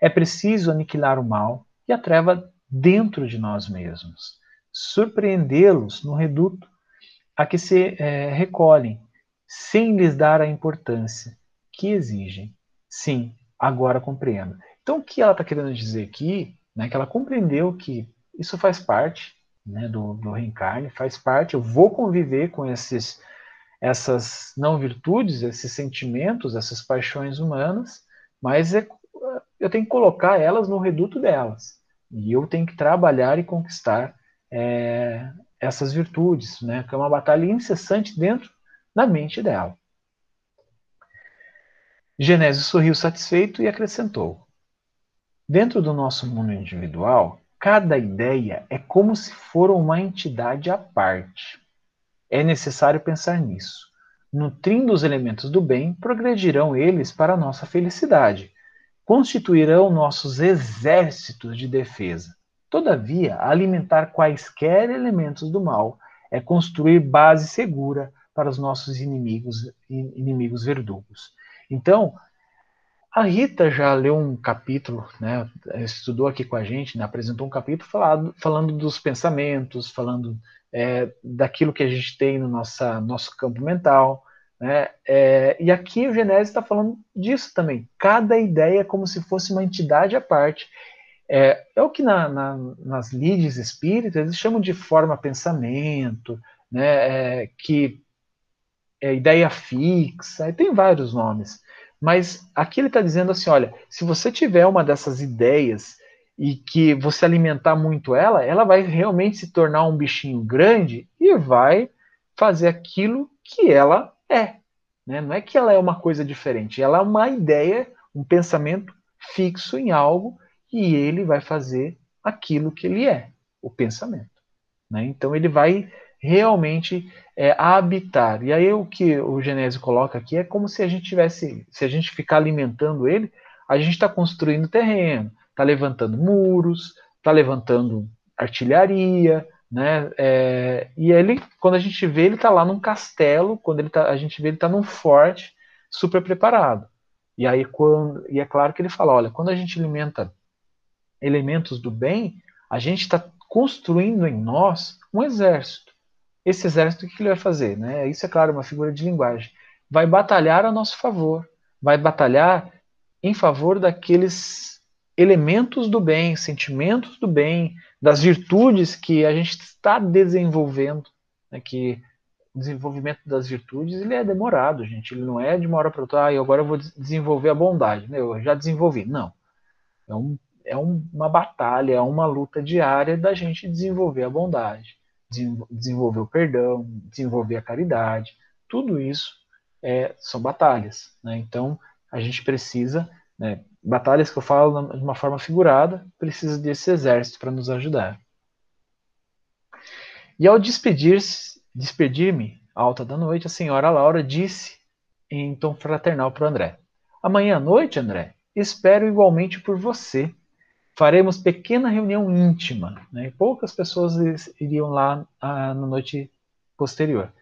É preciso aniquilar o mal e a treva dentro de nós mesmos, surpreendê-los no reduto a que se é, recolhem, sem lhes dar a importância que exigem. Sim, agora compreendo. Então, o que ela está querendo dizer aqui, né, que ela compreendeu que isso faz parte né, do, do reencarne, faz parte, eu vou conviver com esses, essas não virtudes, esses sentimentos, essas paixões humanas, mas é, eu tenho que colocar elas no reduto delas. E eu tenho que trabalhar e conquistar é, essas virtudes, né, que é uma batalha incessante dentro da mente dela. Genésio sorriu satisfeito e acrescentou: Dentro do nosso mundo individual, cada ideia é como se for uma entidade à parte. É necessário pensar nisso. Nutrindo os elementos do bem, progredirão eles para a nossa felicidade. Constituirão nossos exércitos de defesa. Todavia, alimentar quaisquer elementos do mal é construir base segura para os nossos inimigos inimigos verdugos. Então, a Rita já leu um capítulo, né, estudou aqui com a gente, né, apresentou um capítulo falado, falando dos pensamentos, falando é, daquilo que a gente tem no nossa, nosso campo mental. Né, é, e aqui o Genésio está falando disso também. Cada ideia é como se fosse uma entidade à parte. É, é o que na, na, nas lides espíritas eles chamam de forma pensamento, né, é, que é ideia fixa, tem vários nomes. Mas aqui ele está dizendo assim: olha, se você tiver uma dessas ideias e que você alimentar muito ela, ela vai realmente se tornar um bichinho grande e vai fazer aquilo que ela é. Né? Não é que ela é uma coisa diferente, ela é uma ideia, um pensamento fixo em algo e ele vai fazer aquilo que ele é, o pensamento. Né? Então ele vai realmente é, habitar. E aí o que o Genésio coloca aqui é como se a gente tivesse, se a gente ficar alimentando ele, a gente está construindo terreno, está levantando muros, está levantando artilharia, né? É, e ele, quando a gente vê, ele está lá num castelo, quando ele tá, a gente vê ele está num forte super preparado. E aí quando, e é claro que ele fala, olha, quando a gente alimenta elementos do bem, a gente está construindo em nós um exército. Esse exército, o que ele vai fazer? Né? Isso é claro, uma figura de linguagem. Vai batalhar a nosso favor, vai batalhar em favor daqueles elementos do bem, sentimentos do bem, das virtudes que a gente está desenvolvendo. Né? Que o desenvolvimento das virtudes ele é demorado, gente. Ele não é de uma hora para outra, ah, agora eu vou desenvolver a bondade. Né? Eu já desenvolvi. Não. É, um, é um, uma batalha, é uma luta diária da gente desenvolver a bondade desenvolver o perdão, desenvolver a caridade, tudo isso é, são batalhas. Né? Então, a gente precisa, né, batalhas que eu falo de uma forma figurada, precisa desse exército para nos ajudar. E ao despedir-se, despedir-me, alta da noite, a senhora Laura disse em tom fraternal para André: Amanhã à noite, André, espero igualmente por você faremos pequena reunião íntima. Né? Poucas pessoas iriam lá ah, na noite posterior.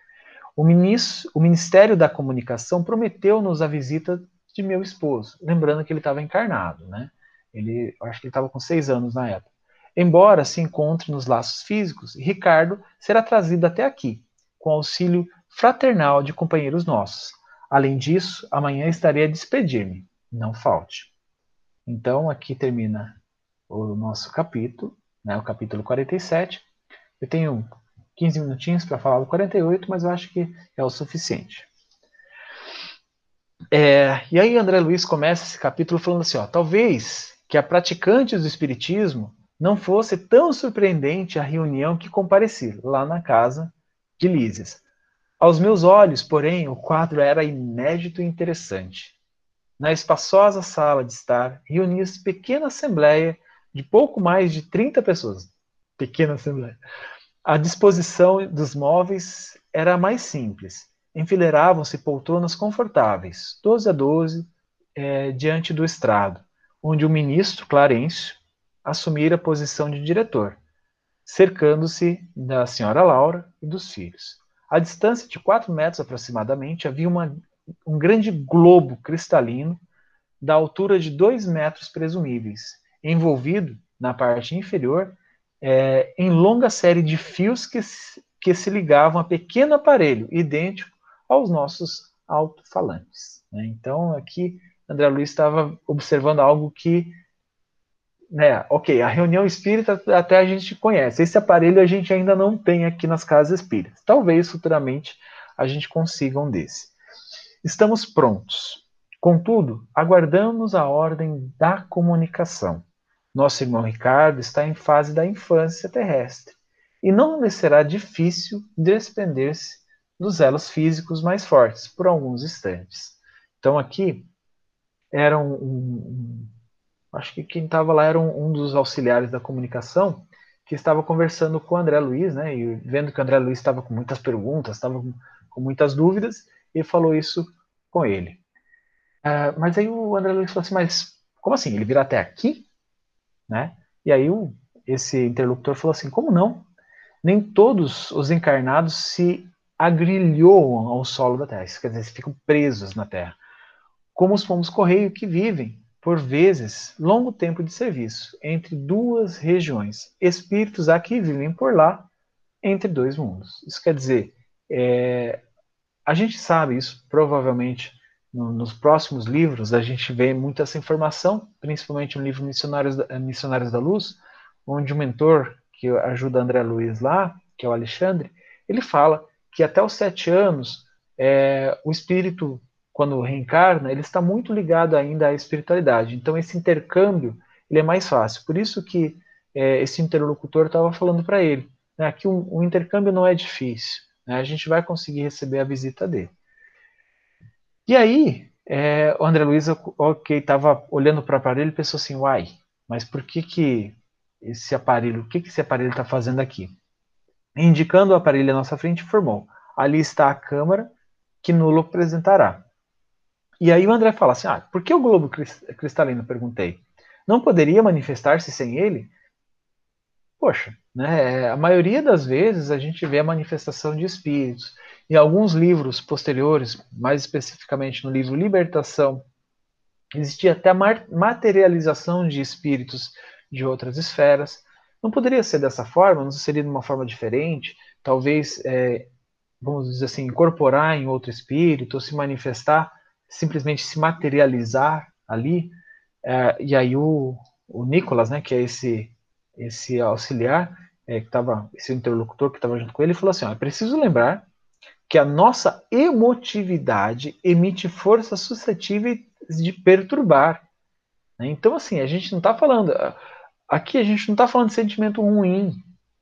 O, ministro, o Ministério da Comunicação prometeu-nos a visita de meu esposo, lembrando que ele estava encarnado, né? Ele, acho que ele estava com seis anos na época. Embora se encontre nos laços físicos, Ricardo será trazido até aqui, com auxílio fraternal de companheiros nossos. Além disso, amanhã estarei a despedir-me. Não falte. Então, aqui termina o nosso capítulo, né, o capítulo 47. Eu tenho 15 minutinhos para falar do 48, mas eu acho que é o suficiente. É, e aí André Luiz começa esse capítulo falando assim, ó, talvez que a praticante do espiritismo não fosse tão surpreendente a reunião que compareci lá na casa de Lísias. Aos meus olhos, porém, o quadro era inédito e interessante. Na espaçosa sala de estar, reunia-se pequena assembleia de pouco mais de 30 pessoas. Pequena assembleia. A disposição dos móveis era mais simples. enfileiravam-se poltronas confortáveis, 12 a 12, é, diante do estrado, onde o ministro Clarencio assumira a posição de diretor, cercando-se da senhora Laura e dos filhos. A distância de 4 metros aproximadamente havia uma, um grande globo cristalino da altura de 2 metros presumíveis, envolvido na parte inferior é, em longa série de fios que, que se ligavam a pequeno aparelho idêntico aos nossos alto-falantes. Né? Então, aqui, André Luiz estava observando algo que, né, ok, a reunião espírita até a gente conhece, esse aparelho a gente ainda não tem aqui nas casas espíritas. Talvez futuramente a gente consiga um desse. Estamos prontos. Contudo, aguardamos a ordem da comunicação. Nosso irmão Ricardo está em fase da infância terrestre e não lhe será difícil desprender-se dos elos físicos mais fortes por alguns instantes. Então aqui era um, um acho que quem estava lá era um, um, dos auxiliares da comunicação que estava conversando com o André Luiz, né? E vendo que o André Luiz estava com muitas perguntas, estava com, com, muitas dúvidas, e falou isso com ele. Uh, mas aí o André Luiz falou assim, mas como assim? Ele virá até aqui, né? E aí o, esse interlocutor falou assim, como não? Nem todos os encarnados se agrilhoam ao solo da Terra, quer dizer, ficam presos na Terra, como os pomos correio que vivem, por vezes, longo tempo de serviço entre duas regiões, espíritos aqui vivem por lá, entre dois mundos. Isso quer dizer, é, a gente sabe isso, provavelmente no, nos próximos livros a gente vê muita essa informação, principalmente no livro Missionários da, Missionários da Luz, onde o mentor que ajuda André Luiz lá, que é o Alexandre, ele fala que até os sete anos, é, o espírito, quando reencarna, ele está muito ligado ainda à espiritualidade. Então, esse intercâmbio ele é mais fácil. Por isso que é, esse interlocutor estava falando para ele né, que o, o, intercâmbio não é difícil. Né, a gente vai conseguir receber a visita dele. E aí, é, o André Luiz, ok, estava olhando para o aparelho e pensou assim, uai, mas por que que esse aparelho, o que que esse aparelho está fazendo aqui? Indicando o aparelho à nossa frente, informou: ali está a câmara que Nulo apresentará. E aí o André fala assim: ah, por que o globo cristalino? Perguntei. Não poderia manifestar-se sem ele? Poxa, né, a maioria das vezes a gente vê a manifestação de espíritos. Em alguns livros posteriores, mais especificamente no livro Libertação, existia até a materialização de espíritos de outras esferas. Não poderia ser dessa forma? Não seria de uma forma diferente? Talvez, é, vamos dizer assim, incorporar em outro espírito, ou se manifestar, simplesmente se materializar ali. É, e aí o, o Nicolas, né, que é esse, esse auxiliar, é, que tava, esse interlocutor que estava junto com ele, falou assim: ó, é preciso lembrar que a nossa emotividade emite forças suscetíveis de perturbar. Né? Então, assim, a gente não está falando aqui a gente não está falando de sentimento ruim,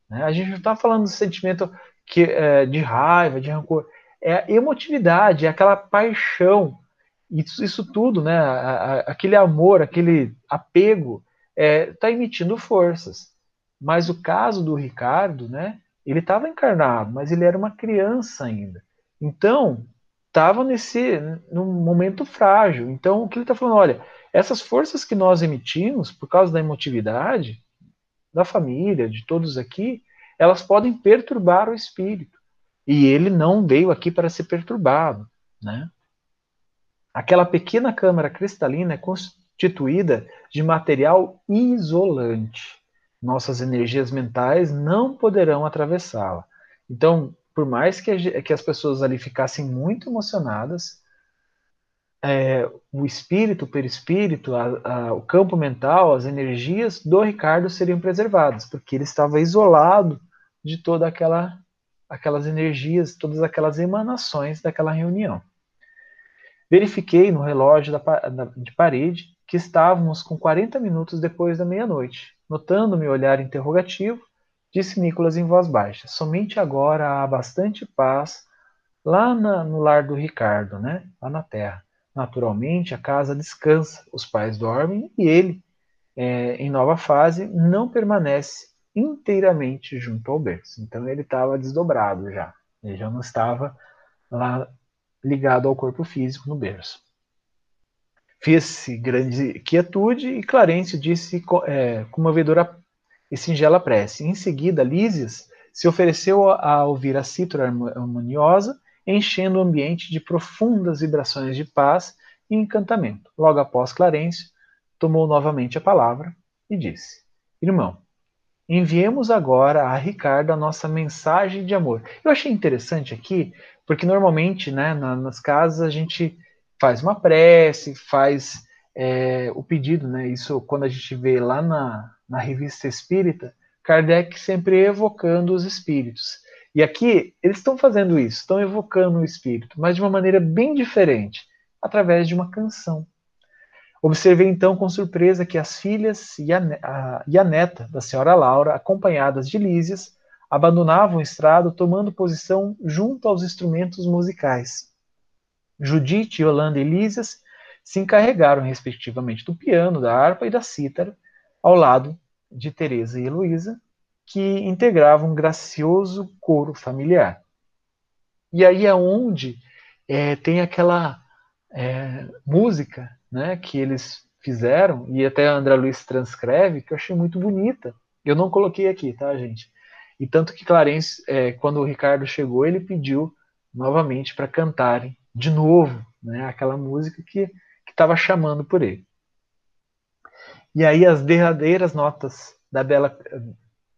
né? a gente não está falando de sentimento que, é, de raiva, de rancor, é a emotividade, é aquela paixão, isso, isso tudo, né? A, a, aquele amor, aquele apego, está é, tá emitindo forças. Mas o caso do Ricardo, né? Ele estava encarnado, mas ele era uma criança ainda. Então, estava nesse num momento frágil. Então, o que ele está falando? Olha, essas forças que nós emitimos, por causa da emotividade da família, de todos aqui, elas podem perturbar o espírito. E ele não veio aqui para ser perturbado, né? Aquela pequena câmara cristalina é constituída de material isolante. Nossas energias mentais não poderão atravessá-la. Então, por mais que, que as pessoas ali ficassem muito emocionadas, é, o espírito, o perispírito, a, a, o campo mental, as energias do Ricardo seriam preservadas, porque ele estava isolado de toda aquela aquelas energias, todas aquelas emanações daquela reunião. Verifiquei no relógio da, da, de parede que estávamos com 40 minutos depois da meia-noite. Notando meu olhar interrogativo, disse Nicolas em voz baixa: Somente agora há bastante paz lá na, no lar do Ricardo, né? Lá na terra. Naturalmente, a casa descansa, os pais dormem e ele, é, em nova fase, não permanece inteiramente junto ao berço. Então ele estava desdobrado já, ele já não estava lá ligado ao corpo físico no berço. Fez-se grande quietude e Clarêncio disse é, comovedora e singela prece. Em seguida, Lísias se ofereceu a ouvir a cítara harmoniosa, enchendo o ambiente de profundas vibrações de paz e encantamento. Logo após Clarêncio, tomou novamente a palavra e disse: Irmão, enviemos agora a Ricardo a nossa mensagem de amor. Eu achei interessante aqui, porque normalmente, né, nas casas a gente faz uma prece, faz é, o pedido, né? Isso quando a gente vê lá na, na revista Espírita, Kardec sempre evocando os espíritos. E aqui eles estão fazendo isso, estão evocando o espírito, mas de uma maneira bem diferente, através de uma canção. Observei então com surpresa que as filhas e a, a, e a neta da senhora Laura, acompanhadas de Lísias, abandonavam o estrado tomando posição junto aos instrumentos musicais. Judite, Yolanda e Lísias se encarregaram respectivamente do piano, da harpa e da cítara, ao lado de Teresa e Heloísa, que integravam um gracioso coro familiar. E aí é onde é, tem aquela é, música né, que eles fizeram, e até a André Luiz transcreve, que eu achei muito bonita. Eu não coloquei aqui, tá, gente? E tanto que Clarence, é, quando o Ricardo chegou, ele pediu novamente para cantarem de novo né, aquela música que estava chamando por ele. E aí, as derradeiras notas da bela eh,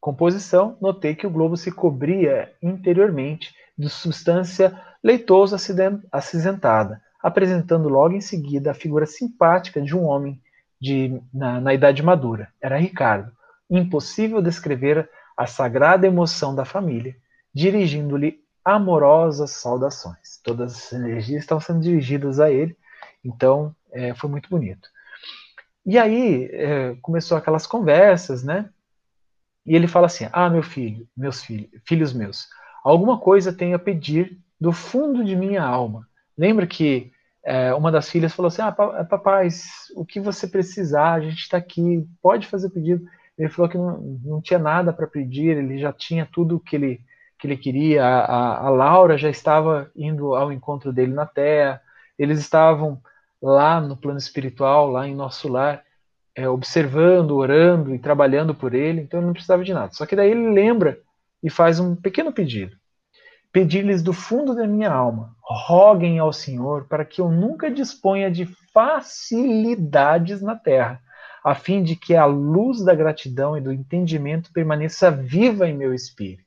composição, notei que o globo se cobria interiormente de substância leitosa acinzentada, apresentando logo em seguida a figura simpática de um homem de, na, na idade madura. Era Ricardo. Impossível descrever a sagrada emoção da família, dirigindo-lhe amorosas saudações. Todas as energias estavam sendo dirigidas a ele, então é, foi muito bonito. E aí é, começou aquelas conversas, né? E ele fala assim: Ah, meu filho, meus filhos, filhos meus, alguma coisa tenho a pedir do fundo de minha alma. Lembra que é, uma das filhas falou assim: Ah, papai, o que você precisar, a gente está aqui, pode fazer pedido. Ele falou que não, não tinha nada para pedir, ele já tinha tudo que ele, que ele queria. A, a, Laura já estava indo ao encontro dele na Terra, eles estavam lá no plano espiritual, lá em nosso lar, é, observando, orando e trabalhando por ele, então ele não precisava de nada. Só que daí ele lembra e faz um pequeno pedido. Pedir-lhes do fundo da minha alma, roguem ao Senhor para que eu nunca disponha de facilidades na terra, a fim de que a luz da gratidão e do entendimento permaneça viva em meu espírito.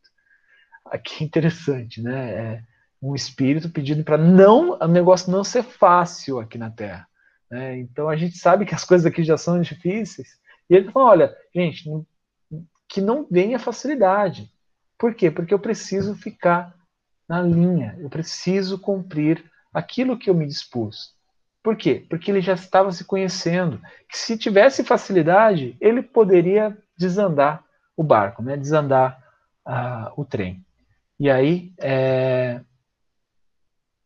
Aqui é interessante, né? É, um espírito pedindo para não o negócio não ser fácil aqui na Terra. Né? Então a gente sabe que as coisas aqui já são difíceis. E ele fala: olha, gente, que não venha facilidade. Por quê? Porque eu preciso ficar na linha, eu preciso cumprir aquilo que eu me dispus. Por quê? Porque ele já estava se conhecendo. Que se tivesse facilidade, ele poderia desandar o barco, né? desandar uh, o trem. E aí, é,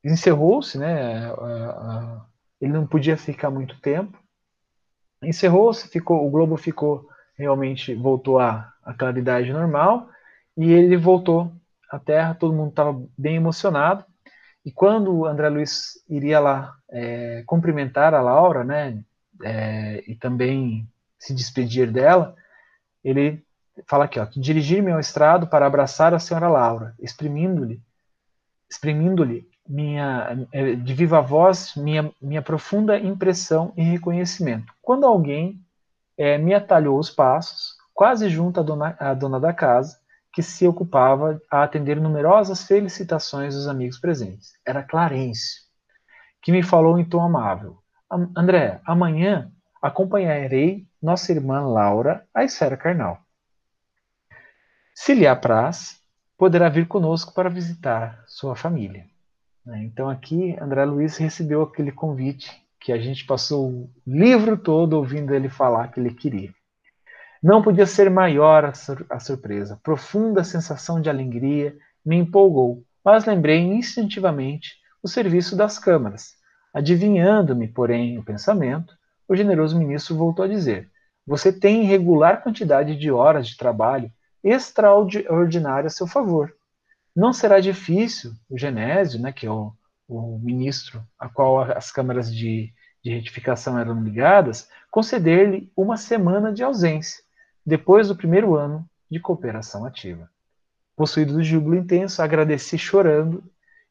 encerrou-se, né? ele não podia ficar muito tempo. Encerrou-se, ficou, o globo ficou realmente voltou à, à claridade normal e ele voltou à Terra. Todo mundo estava bem emocionado. E quando André Luiz iria lá é, cumprimentar a Laura, né? É, e também se despedir dela, ele fala aqui, ó, dirigir-me ao estrado para abraçar a senhora Laura, exprimindo-lhe, exprimindo-lhe minha, é, de viva voz minha, minha profunda impressão e reconhecimento. Quando alguém é, me atalhou os passos, quase junto à dona, à dona da casa, que se ocupava a atender numerosas felicitações dos amigos presentes. Era Clarence, que me falou em tom amável. André, amanhã acompanharei nossa irmã Laura à esfera carnal. Se lhe apraz, poderá vir conosco para visitar sua família. Né? Então aqui André Luiz recebeu aquele convite que a gente passou o livro todo ouvindo ele falar que ele queria. Não podia ser maior a, sur a surpresa. Profunda sensação de alegria me empolgou, mas lembrei instintivamente o serviço das câmaras. Adivinhando-me, porém, o pensamento, o generoso ministro voltou a dizer: Você tem regular quantidade de horas de trabalho extraordinária a seu favor não será difícil o Genésio, né, que é o, o ministro a qual as câmaras de, de retificação eram ligadas, conceder-lhe uma semana de ausência, depois do primeiro ano de cooperação ativa. Possuído de júbilo intenso, agradeci chorando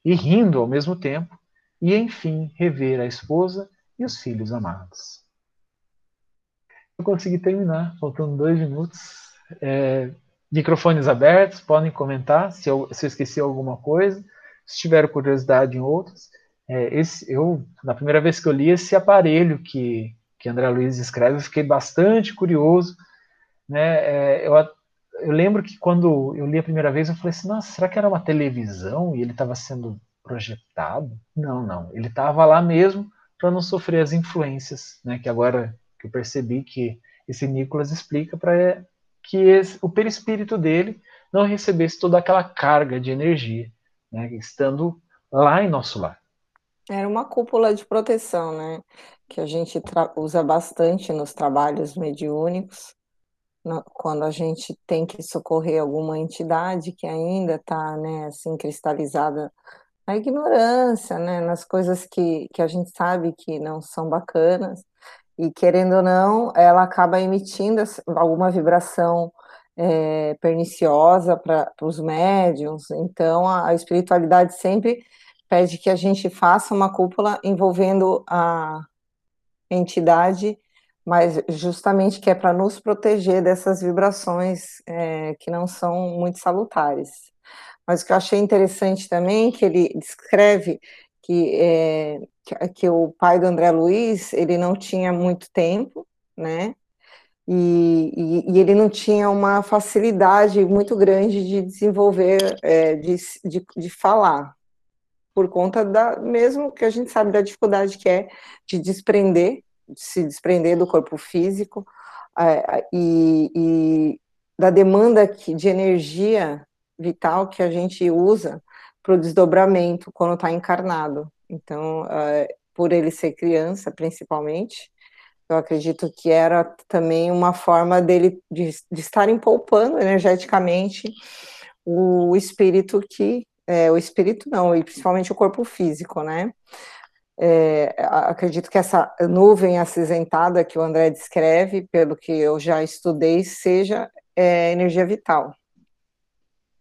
e rindo ao mesmo tempo, e enfim rever a esposa e os filhos amados. Eu consegui terminar, faltando dois minutos. É, microfones abertos, podem comentar se eu, se eu esqueci alguma coisa, se tiver curiosidade em outros. É, esse, eu, na primeira vez que eu li esse aparelho que, que André Luiz escreve, eu fiquei bastante curioso. Né? É, eu, eu lembro que quando eu li a primeira vez, eu falei assim, nossa, será que era uma televisão e ele estava sendo projetado? Não, não. Ele estava lá mesmo para não sofrer as influências, né? Que agora que eu percebi que esse Nicolas explica para que esse, o perispírito dele não recebesse toda aquela carga de energia, né? Estando lá em nosso lar. Era uma cúpula de proteção, né? Que a gente usa bastante nos trabalhos mediúnicos, quando a gente tem que socorrer alguma entidade que ainda está, né, assim, cristalizada a ignorância, né, nas coisas que, que a gente sabe que não são bacanas, e querendo ou não, ela acaba emitindo alguma vibração é, perniciosa para os médiums, então a, a espiritualidade sempre pede que a gente faça uma cúpula envolvendo a entidade, mas justamente que é para nos proteger dessas vibrações é, que não são muito salutares. Mas o que eu achei interessante também, que ele descreve que, é, que, que, o pai do André Luiz, ele não tinha muito tempo, né? E, e, e ele não tinha uma facilidade muito grande de desenvolver, é, de, de, de falar, por conta da, mesmo que a gente sabe da dificuldade que é de desprender, de se desprender do corpo físico, é, e, e da demanda de energia vital que a gente usa para o desdobramento quando está encarnado. Então, uh, por ele ser criança, principalmente, eu acredito que era também uma forma dele de, de estarem poupando energeticamente o espírito que é, o espírito não, e principalmente o corpo físico, né? É, acredito que essa nuvem acinzentada que o André descreve, pelo que eu já estudei, seja é, energia vital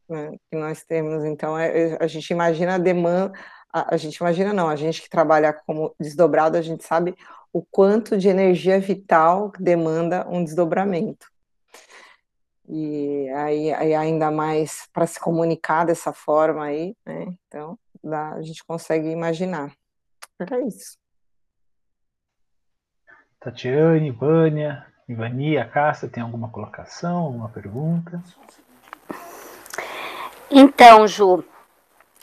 né, que nós temos. Então, é, é, a gente imagina a demanda, a, a, gente imagina não, a gente que trabalha como desdobrado, a gente sabe o quanto de energia vital demanda um desdobramento. E aí, aí ainda mais para se comunicar dessa forma aí, né? Então, dá, a gente consegue imaginar. Era isso. Tatiane, Vânia, Ivania, Cássia, tem alguma colocação, alguma pergunta? Então, Ju,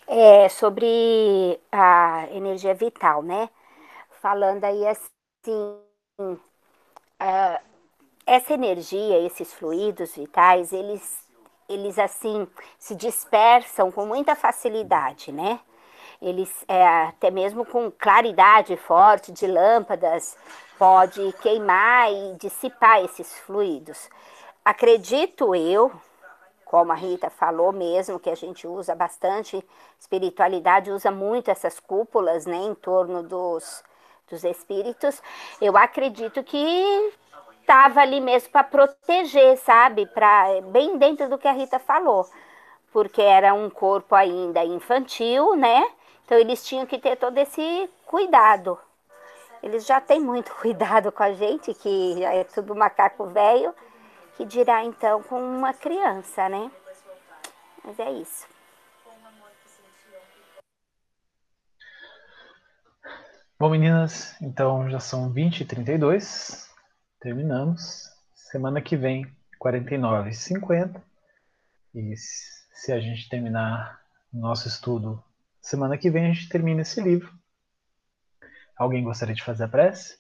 é, sobre a energia vital, né? Falando aí assim, uh, essa energia, esses fluidos vitais, eles, eles assim se dispersam com muita facilidade, né? Eles é, até mesmo com claridade forte de lâmpadas pode queimar e dissipar esses fluidos. Acredito eu, como a Rita falou mesmo, que a gente usa bastante, espiritualidade usa muito essas cúpulas, né, em torno dos, dos espíritos, eu acredito que estava ali mesmo para proteger, sabe, para bem dentro do que a Rita falou, porque era um corpo ainda infantil, né, então eles tinham que ter todo esse cuidado. Eles já têm muito [LAUGHS] cuidado com a gente, que é tudo macaco velho, que dirá então com uma criança, né? Mas é isso. Bom, meninas, então já são 20 e 32 terminamos. Semana que vem, 49 e 50. E se a gente terminar nosso estudo semana que vem, a gente termina esse livro. Alguém gostaria de fazer a prece?